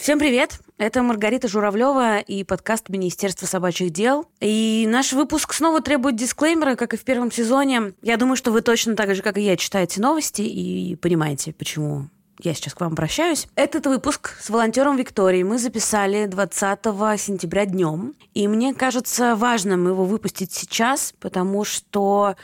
Всем привет! Это Маргарита Журавлева и подкаст Министерства собачьих дел. И наш выпуск снова требует дисклеймера, как и в первом сезоне. Я думаю, что вы точно так же, как и я, читаете новости и понимаете, почему я сейчас к вам обращаюсь. Этот выпуск с волонтером Викторией мы записали 20 сентября днем. И мне кажется важным его выпустить сейчас, потому что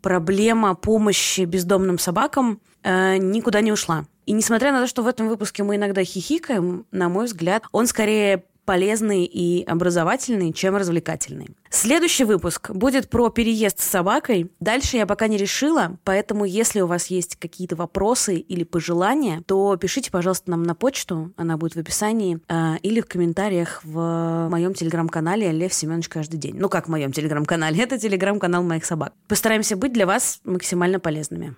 проблема помощи бездомным собакам э, никуда не ушла. И несмотря на то, что в этом выпуске мы иногда хихикаем, на мой взгляд, он скорее полезный и образовательный, чем развлекательный. Следующий выпуск будет про переезд с собакой. Дальше я пока не решила, поэтому если у вас есть какие-то вопросы или пожелания, то пишите, пожалуйста, нам на почту, она будет в описании, э, или в комментариях в моем телеграм-канале Лев Семенович каждый день. Ну как в моем телеграм-канале? Это телеграм-канал моих собак. Постараемся быть для вас максимально полезными.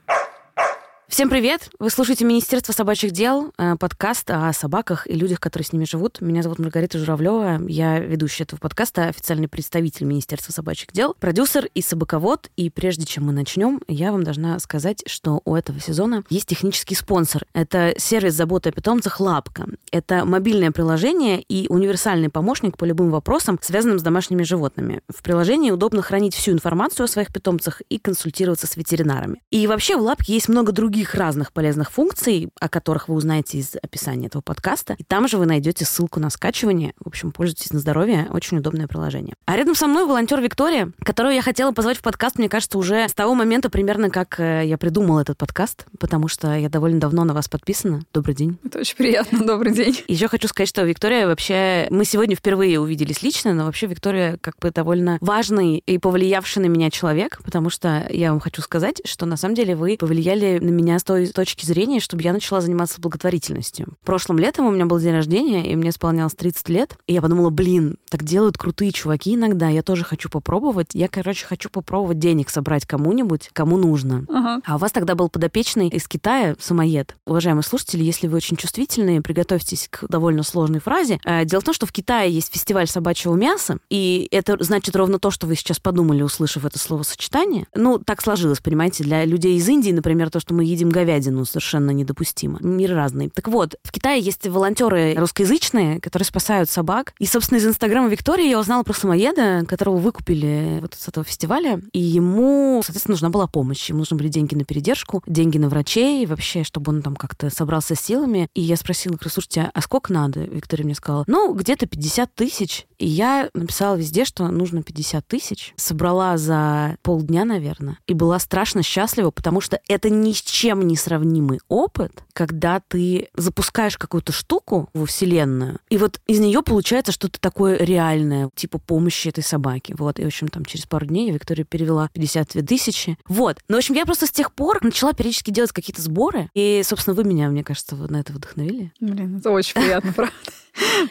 Всем привет! Вы слушаете Министерство собачьих дел, э, подкаст о собаках и людях, которые с ними живут. Меня зовут Маргарита Журавлева. Я ведущая этого подкаста, официальный представитель Министерства собачьих дел, продюсер и собаковод. И прежде чем мы начнем, я вам должна сказать, что у этого сезона есть технический спонсор. Это сервис заботы о питомцах «Лапка». Это мобильное приложение и универсальный помощник по любым вопросам, связанным с домашними животными. В приложении удобно хранить всю информацию о своих питомцах и консультироваться с ветеринарами. И вообще в «Лапке» есть много других других разных полезных функций, о которых вы узнаете из описания этого подкаста. И там же вы найдете ссылку на скачивание. В общем, пользуйтесь на здоровье. Очень удобное приложение. А рядом со мной волонтер Виктория, которую я хотела позвать в подкаст, мне кажется, уже с того момента примерно, как э, я придумала этот подкаст, потому что я довольно давно на вас подписана. Добрый день. Это очень приятно. Добрый день. Еще хочу сказать, что Виктория вообще... Мы сегодня впервые увиделись лично, но вообще Виктория как бы довольно важный и повлиявший на меня человек, потому что я вам хочу сказать, что на самом деле вы повлияли на меня меня с той точки зрения, чтобы я начала заниматься благотворительностью. Прошлым летом у меня был день рождения, и мне исполнялось 30 лет. И я подумала, блин, так делают крутые чуваки иногда, я тоже хочу попробовать. Я, короче, хочу попробовать денег собрать кому-нибудь, кому нужно. Ага. А у вас тогда был подопечный из Китая, самоед. Уважаемые слушатели, если вы очень чувствительные, приготовьтесь к довольно сложной фразе. Э, дело в том, что в Китае есть фестиваль собачьего мяса, и это значит ровно то, что вы сейчас подумали, услышав это словосочетание. Ну, так сложилось, понимаете, для людей из Индии, например, то, что мы едим говядину, совершенно недопустимо. Мир разный. Так вот, в Китае есть волонтеры русскоязычные, которые спасают собак. И, собственно, из Инстаграма Виктории я узнала про самоеда, которого выкупили вот с этого фестиваля. И ему, соответственно, нужна была помощь. Ему нужны были деньги на передержку, деньги на врачей, вообще, чтобы он там как-то собрался с силами. И я спросила, слушайте, а сколько надо? Виктория мне сказала, ну, где-то 50 тысяч. И я написала везде, что нужно 50 тысяч. Собрала за полдня, наверное. И была страшно счастлива, потому что это ни с чем чем несравнимый опыт, когда ты запускаешь какую-то штуку во Вселенную, и вот из нее получается что-то такое реальное, типа помощи этой собаке. Вот, и, в общем, там через пару дней Виктория перевела 52 тысячи. Вот. Ну, в общем, я просто с тех пор начала периодически делать какие-то сборы, и, собственно, вы меня, мне кажется, на это вдохновили. Блин, это очень приятно, правда.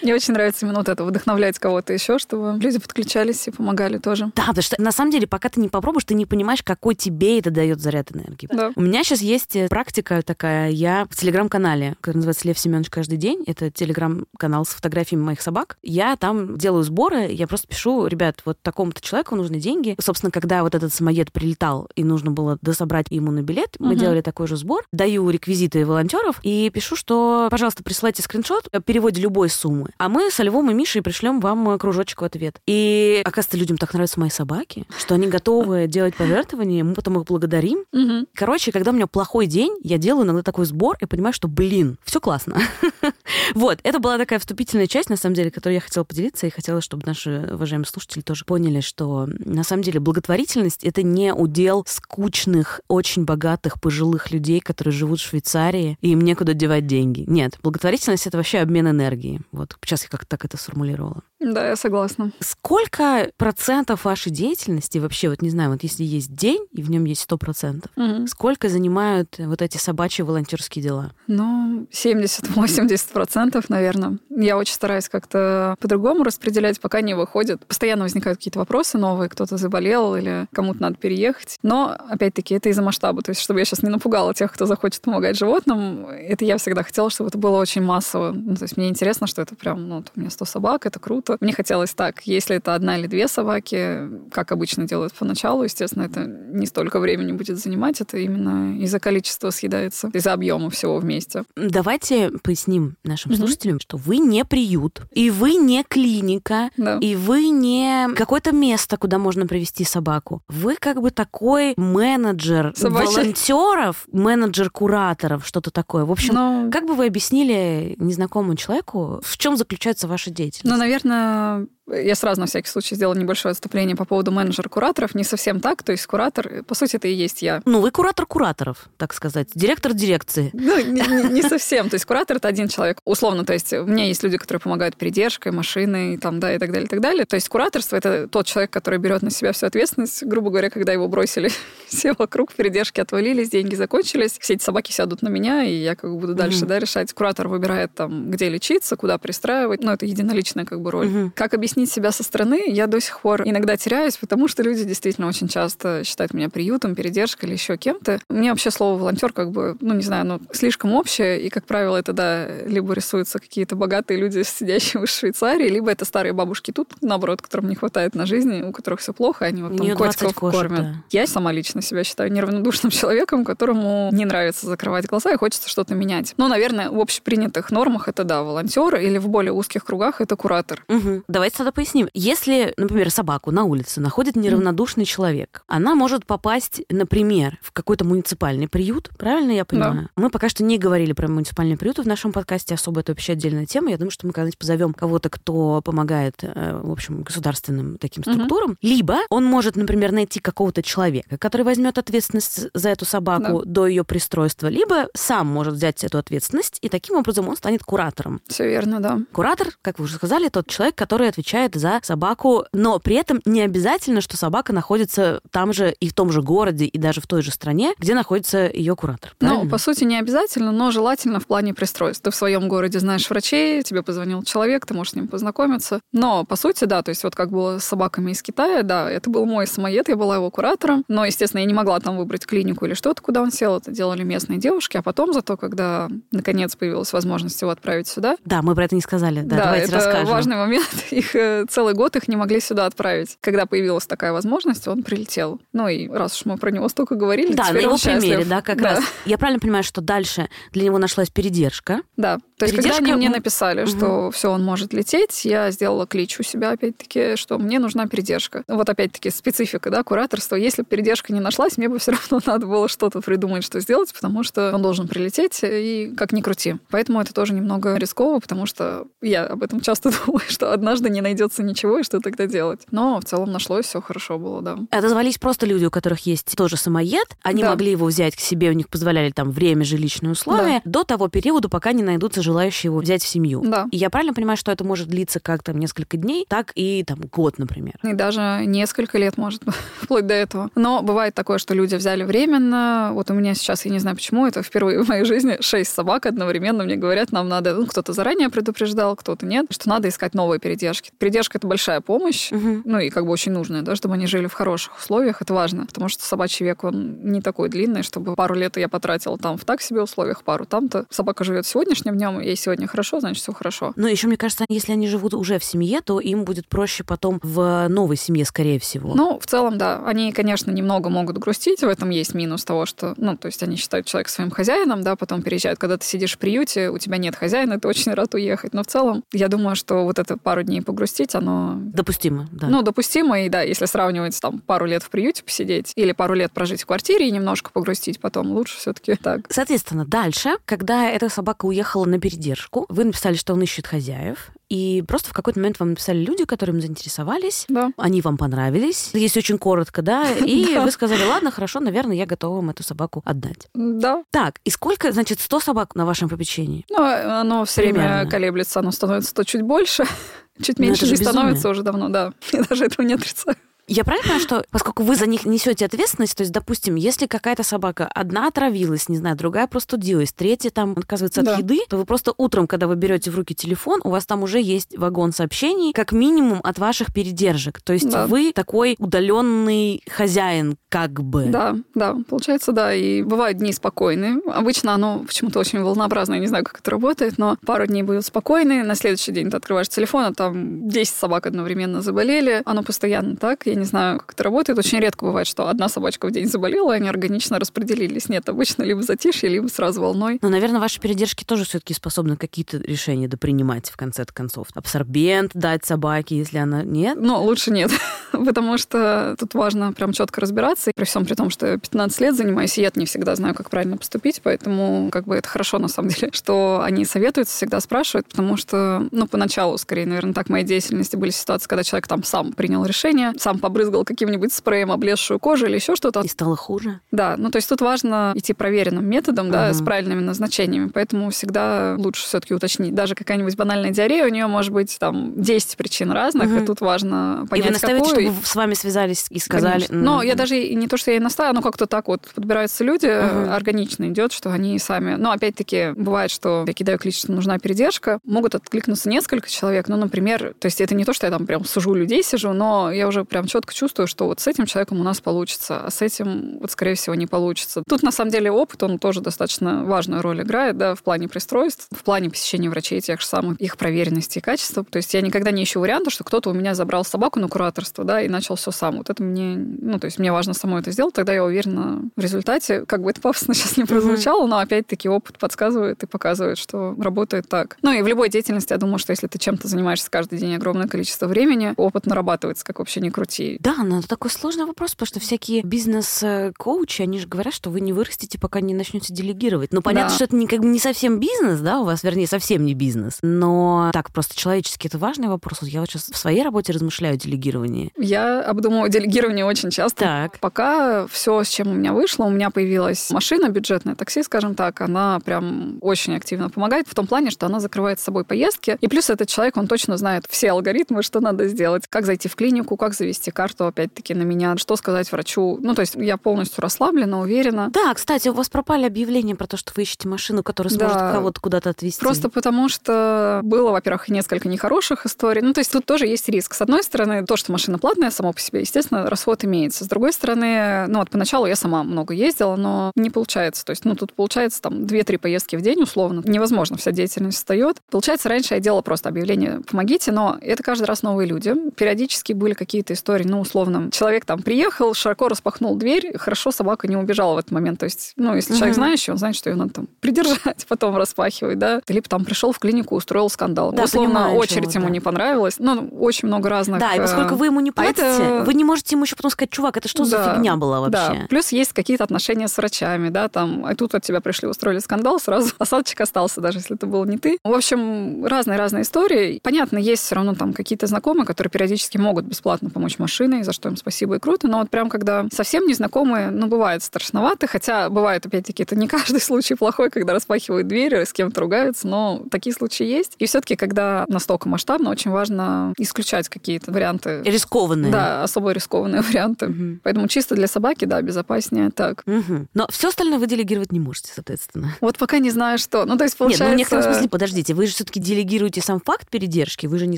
Мне очень нравится именно вот это, вдохновлять кого-то еще, чтобы люди подключались и помогали тоже. Да, потому что на самом деле, пока ты не попробуешь, ты не понимаешь, какой тебе это дает заряд энергии. Да. У меня сейчас есть э, практика такая, я в телеграм-канале, который называется Лев Семенович каждый день, это телеграм-канал с фотографиями моих собак. Я там делаю сборы, я просто пишу, ребят, вот такому-то человеку нужны деньги. Собственно, когда вот этот самоед прилетал и нужно было дособрать ему на билет, мы угу. делали такой же сбор, даю реквизиты волонтеров и пишу, что, пожалуйста, присылайте скриншот, переводе любой суммы. А мы со Львом и Мишей пришлем вам э, кружочек в ответ. И, оказывается, людям так нравятся мои собаки, что они готовы делать пожертвования, мы потом их благодарим. Угу. Короче, когда у меня плохой день, я делаю иногда такой сбор и понимаю, что, блин, все классно. вот, это была такая вступительная часть, на самом деле, которую я хотела поделиться, и хотела, чтобы наши уважаемые слушатели тоже поняли, что на самом деле благотворительность — это не удел скучных, очень богатых, пожилых людей, которые живут в Швейцарии, и им некуда девать деньги. Нет, благотворительность — это вообще обмен энергией. Вот сейчас я как-то так это сформулировала. Да, я согласна. Сколько процентов вашей деятельности вообще, вот не знаю, вот если есть день, и в нем есть сто процентов, угу. сколько занимают вот эти собачьи волонтерские дела? Ну, 70-80 процентов, наверное. Я очень стараюсь как-то по-другому распределять, пока не выходит. Постоянно возникают какие-то вопросы новые, кто-то заболел или кому-то надо переехать. Но, опять-таки, это из-за масштаба. То есть, чтобы я сейчас не напугала тех, кто захочет помогать животным, это я всегда хотела, чтобы это было очень массово. Ну, то есть, мне интересно, что это прям, ну, у меня 100 собак, это круто, собаку. Мне хотелось так, если это одна или две собаки, как обычно делают поначалу, естественно, это не столько времени будет занимать, это именно из-за количества съедается, из-за объема всего вместе. Давайте поясним нашим угу. слушателям, что вы не приют, и вы не клиника, да. и вы не какое-то место, куда можно привести собаку. Вы как бы такой менеджер Собачий. волонтеров, менеджер кураторов, что-то такое. В общем, Но... как бы вы объяснили незнакомому человеку, в чем заключается ваша деятельность? Ну, наверное, наверное, я сразу на всякий случай сделала небольшое отступление по поводу менеджер-кураторов. Не совсем так, то есть куратор, по сути, это и есть я. Ну, вы куратор кураторов, так сказать, директор дирекции. Ну, не, не, не совсем. То есть куратор — это один человек. Условно, то есть у меня есть люди, которые помогают передержкой, машиной, там, да, и так далее, и так далее. То есть кураторство — это тот человек, который берет на себя всю ответственность. Грубо говоря, когда его бросили все вокруг, передержки отвалились, деньги закончились, все эти собаки сядут на меня, и я как бы буду дальше, да, решать. Куратор выбирает там, где лечиться, куда пристраивать. Ну, это единоличная как бы роль. Как объяснить себя со стороны, я до сих пор иногда теряюсь, потому что люди действительно очень часто считают меня приютом, передержкой или еще кем-то. Мне вообще слово волонтер как бы, ну, не знаю, оно слишком общее, и, как правило, это, да, либо рисуются какие-то богатые люди, сидящие в Швейцарии, либо это старые бабушки тут, наоборот, которым не хватает на жизни, у которых все плохо, они вот там котиков кошек, кормят. Да. Я сама лично себя считаю неравнодушным человеком, которому не нравится закрывать глаза и хочется что-то менять. Но, наверное, в общепринятых нормах это, да, волонтер, или в более узких кругах это куратор. Угу. Давайте тогда поясним. Если, например, собаку на улице находит неравнодушный mm. человек, она может попасть, например, в какой-то муниципальный приют, правильно я понимаю? Да. Мы пока что не говорили про муниципальные приюты в нашем подкасте, особо это вообще отдельная тема. Я думаю, что мы когда-нибудь позовем кого-то, кто помогает, э, в общем, государственным таким структурам. Mm-hmm. Либо он может, например, найти какого-то человека, который возьмет ответственность за эту собаку да. до ее пристройства, либо сам может взять эту ответственность, и таким образом он станет куратором. Все верно, да. Куратор, как вы уже сказали, тот человек, который отвечает за собаку, но при этом не обязательно, что собака находится там же и в том же городе, и даже в той же стране, где находится ее куратор. Ну, правильно? Ну, по сути, не обязательно, но желательно в плане пристройств. Ты в своем городе знаешь врачей, тебе позвонил человек, ты можешь с ним познакомиться. Но, по сути, да, то есть вот как было с собаками из Китая, да, это был мой самоед, я была его куратором, но, естественно, я не могла там выбрать клинику или что-то, куда он сел, это делали местные девушки, а потом зато, когда наконец появилась возможность его отправить сюда. Да, мы про это не сказали, да, да давайте это расскажем. важный момент, их целый год их не могли сюда отправить. Когда появилась такая возможность, он прилетел. Ну и раз уж мы про него столько говорили, да, на его счастлив. примере, да, как да. раз. Я правильно понимаю, что дальше для него нашлась передержка? Да. То есть, когда они мне написали, угу. что все, он может лететь, я сделала клич у себя, опять-таки, что мне нужна передержка. Вот опять-таки специфика, да, кураторства. Если бы передержка не нашлась, мне бы все равно надо было что-то придумать, что сделать, потому что он должен прилететь, и как ни крути. Поэтому это тоже немного рисково, потому что я об этом часто думаю, что однажды не найдется ничего, и что тогда делать. Но в целом нашлось, все хорошо было, да. Отозвались просто люди, у которых есть тоже самоед, они да. могли его взять к себе, у них позволяли там время, жилищные условия, да. до того периода, пока не найдутся желающие его взять в семью. Да. И я правильно понимаю, что это может длиться как там несколько дней, так и там год, например. И даже несколько лет может вплоть до этого. Но бывает такое, что люди взяли временно. Вот у меня сейчас, я не знаю почему, это впервые в моей жизни шесть собак одновременно мне говорят, нам надо, ну, кто-то заранее предупреждал, кто-то нет, что надо искать новые передержки. Передержка — это большая помощь, угу. ну и как бы очень нужная, да, чтобы они жили в хороших условиях, это важно, потому что собачий век, он не такой длинный, чтобы пару лет я потратила там в так себе условиях, пару там-то. Собака живет сегодняшним днем, ей сегодня хорошо, значит, все хорошо. Но еще, мне кажется, если они живут уже в семье, то им будет проще потом в новой семье, скорее всего. Ну, в целом, да. Они, конечно, немного могут грустить, в этом есть минус того, что, ну, то есть они считают человека своим хозяином, да, потом переезжают. Когда ты сидишь в приюте, у тебя нет хозяина, ты очень рад уехать. Но в целом, я думаю, что вот это пару дней погрустить, оно... Допустимо, да. Ну, допустимо, и да, если сравнивать там пару лет в приюте посидеть или пару лет прожить в квартире и немножко погрустить потом, лучше все-таки так. Соответственно, дальше, когда эта собака уехала на передержку, вы написали, что он ищет хозяев, и просто в какой-то момент вам написали люди, которым заинтересовались, да. они вам понравились, если очень коротко, да, и вы сказали, ладно, хорошо, наверное, я готова вам эту собаку отдать. Да. Так, и сколько, значит, 100 собак на вашем попечении? Ну, оно все время колеблется, оно становится то чуть больше, чуть меньше не становится уже давно, да. Я даже этого не отрицаю. Я правильно понимаю, что поскольку вы за них несете ответственность, то есть, допустим, если какая-то собака одна отравилась, не знаю, другая простудилась, третья там отказывается да. от еды, то вы просто утром, когда вы берете в руки телефон, у вас там уже есть вагон сообщений, как минимум от ваших передержек. То есть да. вы такой удаленный хозяин, как бы. Да, да, получается, да. И бывают дни спокойные. Обычно оно почему-то очень волнообразное, не знаю, как это работает, но пару дней будут спокойные, на следующий день ты открываешь телефон, а там 10 собак одновременно заболели. Оно постоянно так. Я не знаю, как это работает. Очень редко бывает, что одна собачка в день заболела, и они органично распределились. Нет, обычно либо затишье, либо сразу волной. Но, наверное, ваши передержки тоже все-таки способны какие-то решения допринимать в конце концов. Абсорбент дать собаке, если она нет? Ну, лучше нет, потому что тут важно прям четко разбираться. И при всем при том, что 15 лет занимаюсь, и я не всегда знаю, как правильно поступить, поэтому как бы это хорошо на самом деле, что они советуют, всегда спрашивают, потому что, ну, поначалу, скорее, наверное, так моей деятельности были ситуации, когда человек там сам принял решение, сам побрызгал каким-нибудь спреем облезшую кожу или еще что-то. И стало хуже? Да, ну то есть тут важно идти проверенным методом, да, с правильными назначениями, поэтому всегда лучше все-таки уточнить. Даже какая-нибудь банальная диарея, у нее может быть там 10 причин разных, угу. и тут важно понять, И вы настаиваете, какую... чтобы с вами связались и сказали? Конечно. Но я даже не то, что я и настаиваю, но как-то так вот подбираются люди, угу. органично идет, что они сами... Но опять-таки бывает, что я кидаю клич, что нужна передержка, могут откликнуться несколько человек, ну, например, то есть это не то, что я там прям сужу людей, сижу, но я уже прям четко чувствую, что вот с этим человеком у нас получится, а с этим вот, скорее всего, не получится. Тут, на самом деле, опыт, он тоже достаточно важную роль играет, да, в плане пристройств, в плане посещения врачей тех же самых, их проверенности и качества. То есть я никогда не ищу варианта, что кто-то у меня забрал собаку на кураторство, да, и начал все сам. Вот это мне, ну, то есть мне важно самой это сделать, тогда я уверена в результате, как бы это пафосно сейчас не прозвучало, но опять-таки опыт подсказывает и показывает, что работает так. Ну и в любой деятельности, я думаю, что если ты чем-то занимаешься каждый день огромное количество времени, опыт нарабатывается, как вообще не крути. Да, но это такой сложный вопрос, потому что всякие бизнес-коучи, они же говорят, что вы не вырастете, пока не начнете делегировать. Ну, понятно, да. что это не, как бы не совсем бизнес, да, у вас, вернее, совсем не бизнес. Но так, просто человечески это важный вопрос. Вот я вот сейчас в своей работе размышляю о делегировании. Я обдумываю делегирование очень часто. Так. Пока все, с чем у меня вышло, у меня появилась машина, бюджетное такси, скажем так, она прям очень активно помогает в том плане, что она закрывает с собой поездки. И плюс этот человек, он точно знает все алгоритмы, что надо сделать, как зайти в клинику, как завести карту, опять-таки, на меня, что сказать врачу. Ну, то есть я полностью расслаблена, уверена. Да, кстати, у вас пропали объявления про то, что вы ищете машину, которая сможет да. кого-то куда-то отвезти. Просто потому что было, во-первых, несколько нехороших историй. Ну, то есть тут тоже есть риск. С одной стороны, то, что машина платная само по себе, естественно, расход имеется. С другой стороны, ну вот поначалу я сама много ездила, но не получается. То есть, ну, тут получается там 2-3 поездки в день условно. Невозможно, вся деятельность встает. Получается, раньше я делала просто объявление «помогите», но это каждый раз новые люди. Периодически были какие-то истории, ну, условно, человек там приехал, широко распахнул дверь, хорошо собака не убежала в этот момент. То есть, ну, если угу. человек знающий, он знает, что ее надо там придержать, потом распахивать, да. Либо там пришел в клинику, устроил скандал. Да, условно, понимаю, очередь чего, ему да. не понравилась. Ну, очень много разных... Да, и поскольку вы ему не платите, а это... вы не можете ему еще потом сказать, чувак, это что да, за фигня была вообще? Да, плюс есть какие-то отношения с врачами, да, там, а тут от тебя пришли, устроили скандал, сразу осадочек остался, даже если это был не ты. В общем, разные-разные истории. Понятно, есть все равно там какие-то знакомые, которые периодически могут бесплатно помочь машиной, за что им спасибо и круто, но вот прям когда совсем незнакомые, ну, бывает страшновато, хотя бывает, опять-таки, это не каждый случай плохой, когда распахивают двери, с кем-то ругаются, но такие случаи есть. И все-таки, когда настолько масштабно, очень важно исключать какие-то варианты. Рискованные. Да, особо рискованные варианты. Угу. Поэтому чисто для собаки, да, безопаснее так. Угу. Но все остальное вы делегировать не можете, соответственно. Вот пока не знаю, что. Ну, то есть, получается... Нет, ну, в некотором смысле, подождите, вы же все-таки делегируете сам факт передержки, вы же не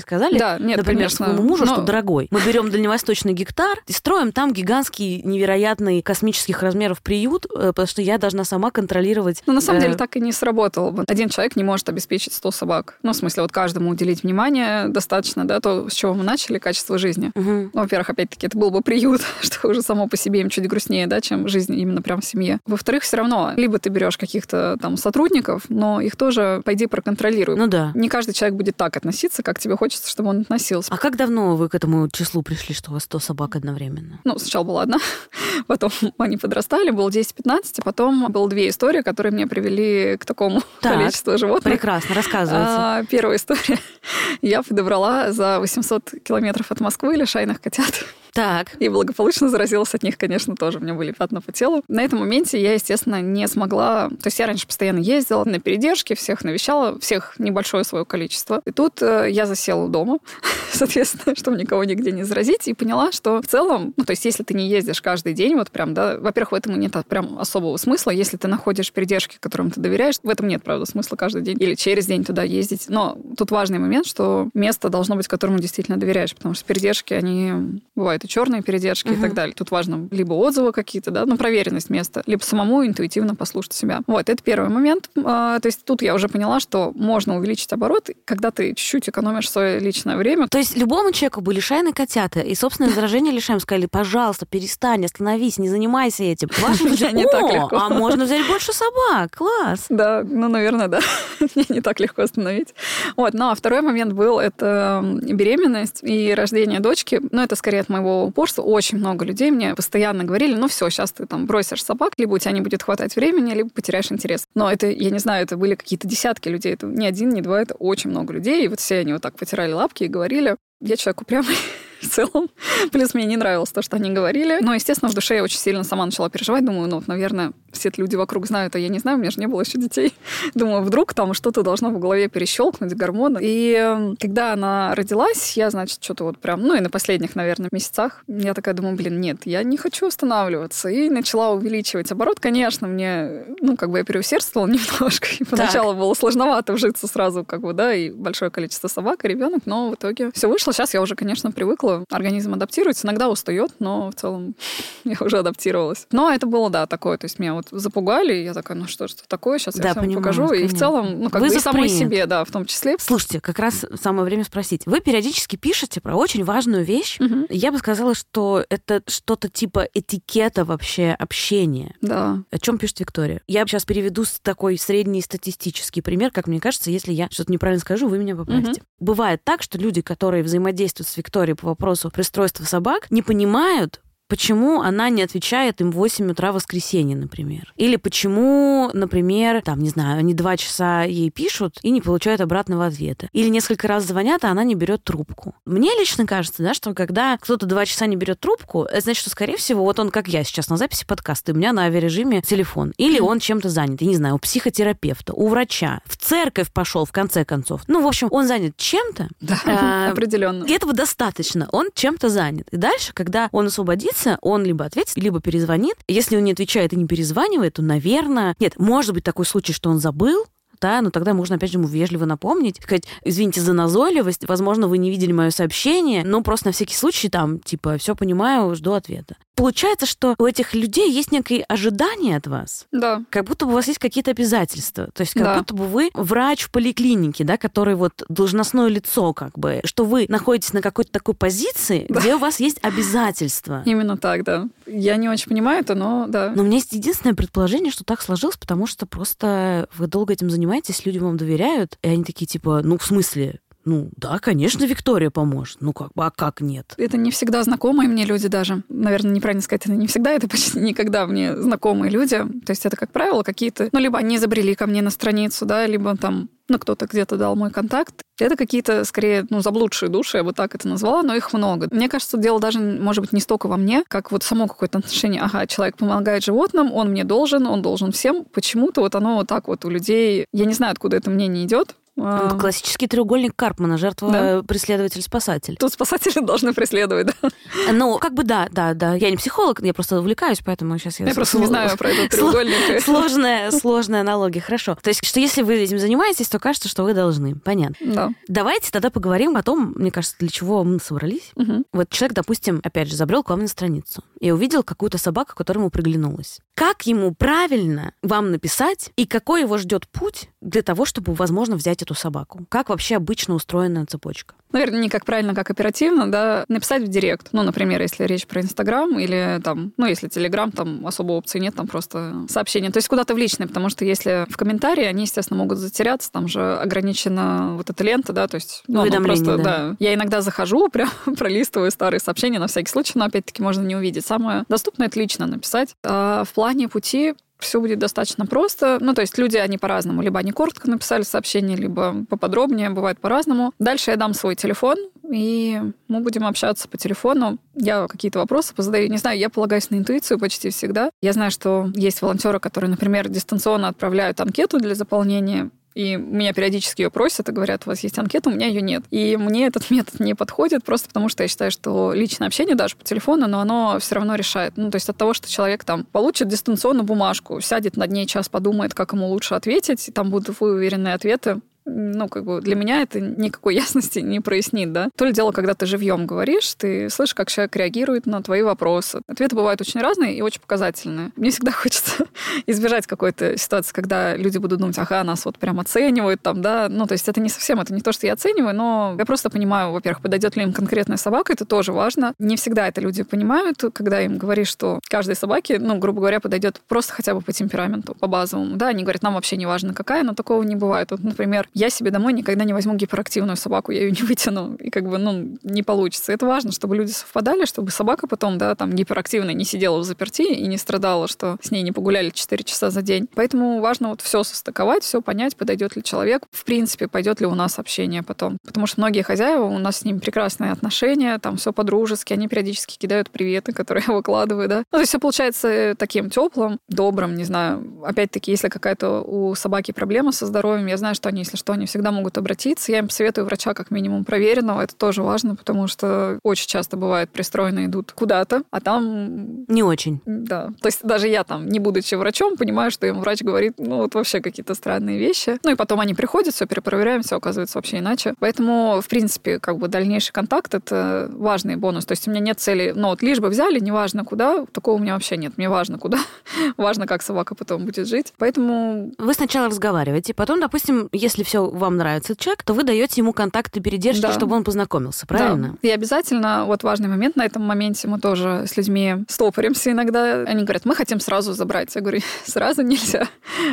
сказали, да, нет, например, конечно. своему мужу, но... что, дорогой, мы берем дальневосточный гектар и строим там гигантский, невероятный космических размеров приют, э, потому что я должна сама контролировать. Ну, на самом э... деле, так и не сработало бы. Один человек не может обеспечить 100 собак. Ну, в смысле, вот каждому уделить внимание достаточно, да, то, с чего мы начали, качество жизни. Угу. Ну, во-первых, опять-таки, это был бы приют, что уже само по себе им чуть грустнее, да, чем жизнь именно прям в семье. Во-вторых, все равно, либо ты берешь каких-то там сотрудников, но их тоже, пойди, проконтролируй. Ну да. Не каждый человек будет так относиться, как тебе хочется, чтобы он относился. А как давно вы к этому числу пришли, что у вас 100 собак одновременно? Ну, сначала была одна, потом они подрастали, было 10-15, а потом было две истории, которые меня привели к такому так, количеству животных. Прекрасно, рассказывайте. А, первая история. Я подобрала за 800 километров от Москвы лишайных котят. Так. И благополучно заразилась от них, конечно, тоже. У меня были пятна по телу. На этом моменте я, естественно, не смогла... То есть я раньше постоянно ездила на передержки, всех навещала, всех небольшое свое количество. И тут э, я засела дома, соответственно, чтобы никого нигде не заразить, и поняла, что в целом, ну, то есть если ты не ездишь каждый день, вот прям, да, во-первых, в этом нет прям особого смысла. Если ты находишь передержки, которым ты доверяешь, в этом нет, правда, смысла каждый день или через день туда ездить. Но тут важный момент, что место должно быть, которому действительно доверяешь, потому что передержки, они бывают и черные передержки угу. и так далее. Тут важно либо отзывы какие-то, да, ну, проверенность места, либо самому интуитивно послушать себя. Вот, это первый момент. А, то есть тут я уже поняла, что можно увеличить оборот, когда ты чуть-чуть экономишь свое личное время. То есть любому человеку были шайны котята, и собственное заражение лишаем сказали, пожалуйста, перестань, остановись, не занимайся этим. Вашему не так легко. А можно взять больше собак, класс. Да, ну, наверное, да. Мне не так легко остановить. Вот, ну, а второй момент был, это беременность и рождение дочки. Ну, это скорее от моего упорства. Очень много людей мне постоянно говорили, ну, все, сейчас ты там бросишь собак, либо у тебя не будет хватать времени, либо потеряешь интерес. Но это, я не знаю, это были какие-то десятки людей. Это не один, не два, это очень много людей. И вот все они вот так потирали лапки и говорили, я человек упрямый, в целом. Плюс мне не нравилось то, что они говорили. Но, естественно, в душе я очень сильно сама начала переживать. Думаю, ну, наверное, все люди вокруг знают, а я не знаю, у меня же не было еще детей. Думаю, вдруг там что-то должно в голове перещелкнуть, гормоны. И эм, когда она родилась, я, значит, что-то вот прям, ну и на последних, наверное, месяцах, я такая думаю, блин, нет, я не хочу останавливаться. И начала увеличивать оборот. Конечно, мне, ну, как бы я переусердствовала немножко. И поначалу так. было сложновато вжиться сразу, как бы, да, и большое количество собак, и ребенок, но в итоге все вышло. Сейчас я уже, конечно, привыкла. Организм адаптируется, иногда устает, но в целом я уже адаптировалась. Но это было, да, такое. То есть меня вот запугали, я такая, ну что, что такое, сейчас да, я всем покажу. Конечно. И в целом, ну как Вызов бы и самой принят. себе, да, в том числе. Слушайте, как раз самое время спросить. Вы периодически пишете про очень важную вещь. Угу. Я бы сказала, что это что-то типа этикета вообще общения. Да. О чем пишет Виктория? Я сейчас переведу такой средний статистический пример, как мне кажется, если я что-то неправильно скажу, вы меня поправите. Угу. Бывает так, что люди, которые взаимодействуют с Викторией по вопросу пристройства собак, не понимают, почему она не отвечает им в 8 утра в воскресенье, например. Или почему, например, там, не знаю, они два часа ей пишут и не получают обратного ответа. Или несколько раз звонят, а она не берет трубку. Мне лично кажется, да, что когда кто-то два часа не берет трубку, это значит, что, скорее всего, вот он, как я сейчас на записи подкаста, у меня на авиарежиме телефон. Или он чем-то занят, я не знаю, у психотерапевта, у врача, в церковь пошел, в конце концов. Ну, в общем, он занят чем-то. Да, а, определенно. И этого достаточно. Он чем-то занят. И дальше, когда он освободится, договориться, он либо ответит, либо перезвонит. Если он не отвечает и не перезванивает, то, наверное... Нет, может быть такой случай, что он забыл, да, но тогда можно, опять же, ему вежливо напомнить, сказать, извините за назойливость, возможно, вы не видели мое сообщение, но просто на всякий случай там, типа, все понимаю, жду ответа получается, что у этих людей есть некое ожидание от вас. Да. Как будто бы у вас есть какие-то обязательства. То есть как да. будто бы вы врач в поликлинике, да, который вот должностное лицо, как бы, что вы находитесь на какой-то такой позиции, да. где у вас есть обязательства. Именно так, да. Я не очень понимаю это, но да. Но у меня есть единственное предположение, что так сложилось, потому что просто вы долго этим занимаетесь, люди вам доверяют, и они такие типа, ну, в смысле, ну, да, конечно, Виктория поможет. Ну, как бы, а как нет? Это не всегда знакомые мне люди даже. Наверное, неправильно сказать, это не всегда, это почти никогда мне знакомые люди. То есть это, как правило, какие-то... Ну, либо они забрели ко мне на страницу, да, либо там ну, кто-то где-то дал мой контакт. Это какие-то, скорее, ну, заблудшие души, я бы так это назвала, но их много. Мне кажется, дело даже, может быть, не столько во мне, как вот само какое-то отношение. Ага, человек помогает животным, он мне должен, он должен всем. Почему-то вот оно вот так вот у людей... Я не знаю, откуда это мнение идет, а... Классический треугольник Карпмана, жертва, да. преследователь, спасатель. Тут спасатели должны преследовать, да? Ну, как бы да, да, да. Я не психолог, я просто увлекаюсь, поэтому сейчас я... Я просто не знаю про этот треугольник. Сложная, сложная аналогия, хорошо. То есть, что если вы этим занимаетесь, то кажется, что вы должны. Понятно. Да. Давайте тогда поговорим о том, мне кажется, для чего мы собрались. Угу. Вот человек, допустим, опять же, забрел к вам на страницу и увидел какую-то собаку, которая ему приглянулась. Как ему правильно вам написать и какой его ждет путь для того, чтобы, возможно, взять эту собаку? Как вообще обычно устроена цепочка? Наверное, не как правильно, как оперативно, да, написать в директ. Ну, например, если речь про Инстаграм или там, ну, если Телеграм, там особо опции нет, там просто сообщение. То есть куда-то в личное, потому что если в комментарии, они, естественно, могут затеряться, там же ограничена вот эта лента, да, то есть... Ну, просто, да. да. Я иногда захожу, прям пролистываю старые сообщения на всякий случай, но опять-таки можно не увидеть. Самое доступное — это лично написать. А в плане пути все будет достаточно просто. Ну, то есть люди, они по-разному. Либо они коротко написали сообщение, либо поподробнее, бывает по-разному. Дальше я дам свой телефон, и мы будем общаться по телефону. Я какие-то вопросы позадаю. Не знаю, я полагаюсь на интуицию почти всегда. Я знаю, что есть волонтеры, которые, например, дистанционно отправляют анкету для заполнения и меня периодически ее просят и говорят, у вас есть анкета, у меня ее нет. И мне этот метод не подходит просто потому, что я считаю, что личное общение даже по телефону, но оно все равно решает. Ну, то есть от того, что человек там получит дистанционно бумажку, сядет над ней час, подумает, как ему лучше ответить, и там будут уверенные ответы, ну, как бы для меня это никакой ясности не прояснит, да. То ли дело, когда ты живьем говоришь, ты слышишь, как человек реагирует на твои вопросы. Ответы бывают очень разные и очень показательные. Мне всегда хочется избежать какой-то ситуации, когда люди будут думать, ага, нас вот прям оценивают там, да. Ну, то есть это не совсем, это не то, что я оцениваю, но я просто понимаю, во-первых, подойдет ли им конкретная собака, это тоже важно. Не всегда это люди понимают, когда им говоришь, что каждой собаке, ну, грубо говоря, подойдет просто хотя бы по темпераменту, по базовому. Да, они говорят, нам вообще не важно какая, но такого не бывает. Вот, например, я себе домой никогда не возьму гиперактивную собаку, я ее не вытяну, и как бы, ну, не получится. Это важно, чтобы люди совпадали, чтобы собака потом, да, там, гиперактивная не сидела в заперти и не страдала, что с ней не погуляли 4 часа за день. Поэтому важно вот все состыковать, все понять, подойдет ли человек, в принципе, пойдет ли у нас общение потом. Потому что многие хозяева, у нас с ними прекрасные отношения, там все по-дружески, они периодически кидают приветы, которые я выкладываю, да. Ну, то есть все получается таким теплым, добрым, не знаю. Опять-таки, если какая-то у собаки проблема со здоровьем, я знаю, что они, если что, они всегда могут обратиться. Я им советую врача как минимум проверенного. Это тоже важно, потому что очень часто бывает пристроено идут куда-то, а там... Не очень. Да. То есть даже я там, не будучи врачом, понимаю, что им врач говорит, ну вот вообще какие-то странные вещи. Ну и потом они приходят, все перепроверяем, все оказывается вообще иначе. Поэтому, в принципе, как бы дальнейший контакт — это важный бонус. То есть у меня нет цели, ну вот лишь бы взяли, неважно куда, такого у меня вообще нет. Мне важно куда, важно, как собака потом будет жить. Поэтому... Вы сначала разговариваете, потом, допустим, если все вам нравится человек, то вы даете ему контакты передержки, да. чтобы он познакомился, правильно? Да. И обязательно, вот важный момент на этом моменте, мы тоже с людьми стопоримся иногда. Они говорят, мы хотим сразу забрать. Я говорю, сразу нельзя.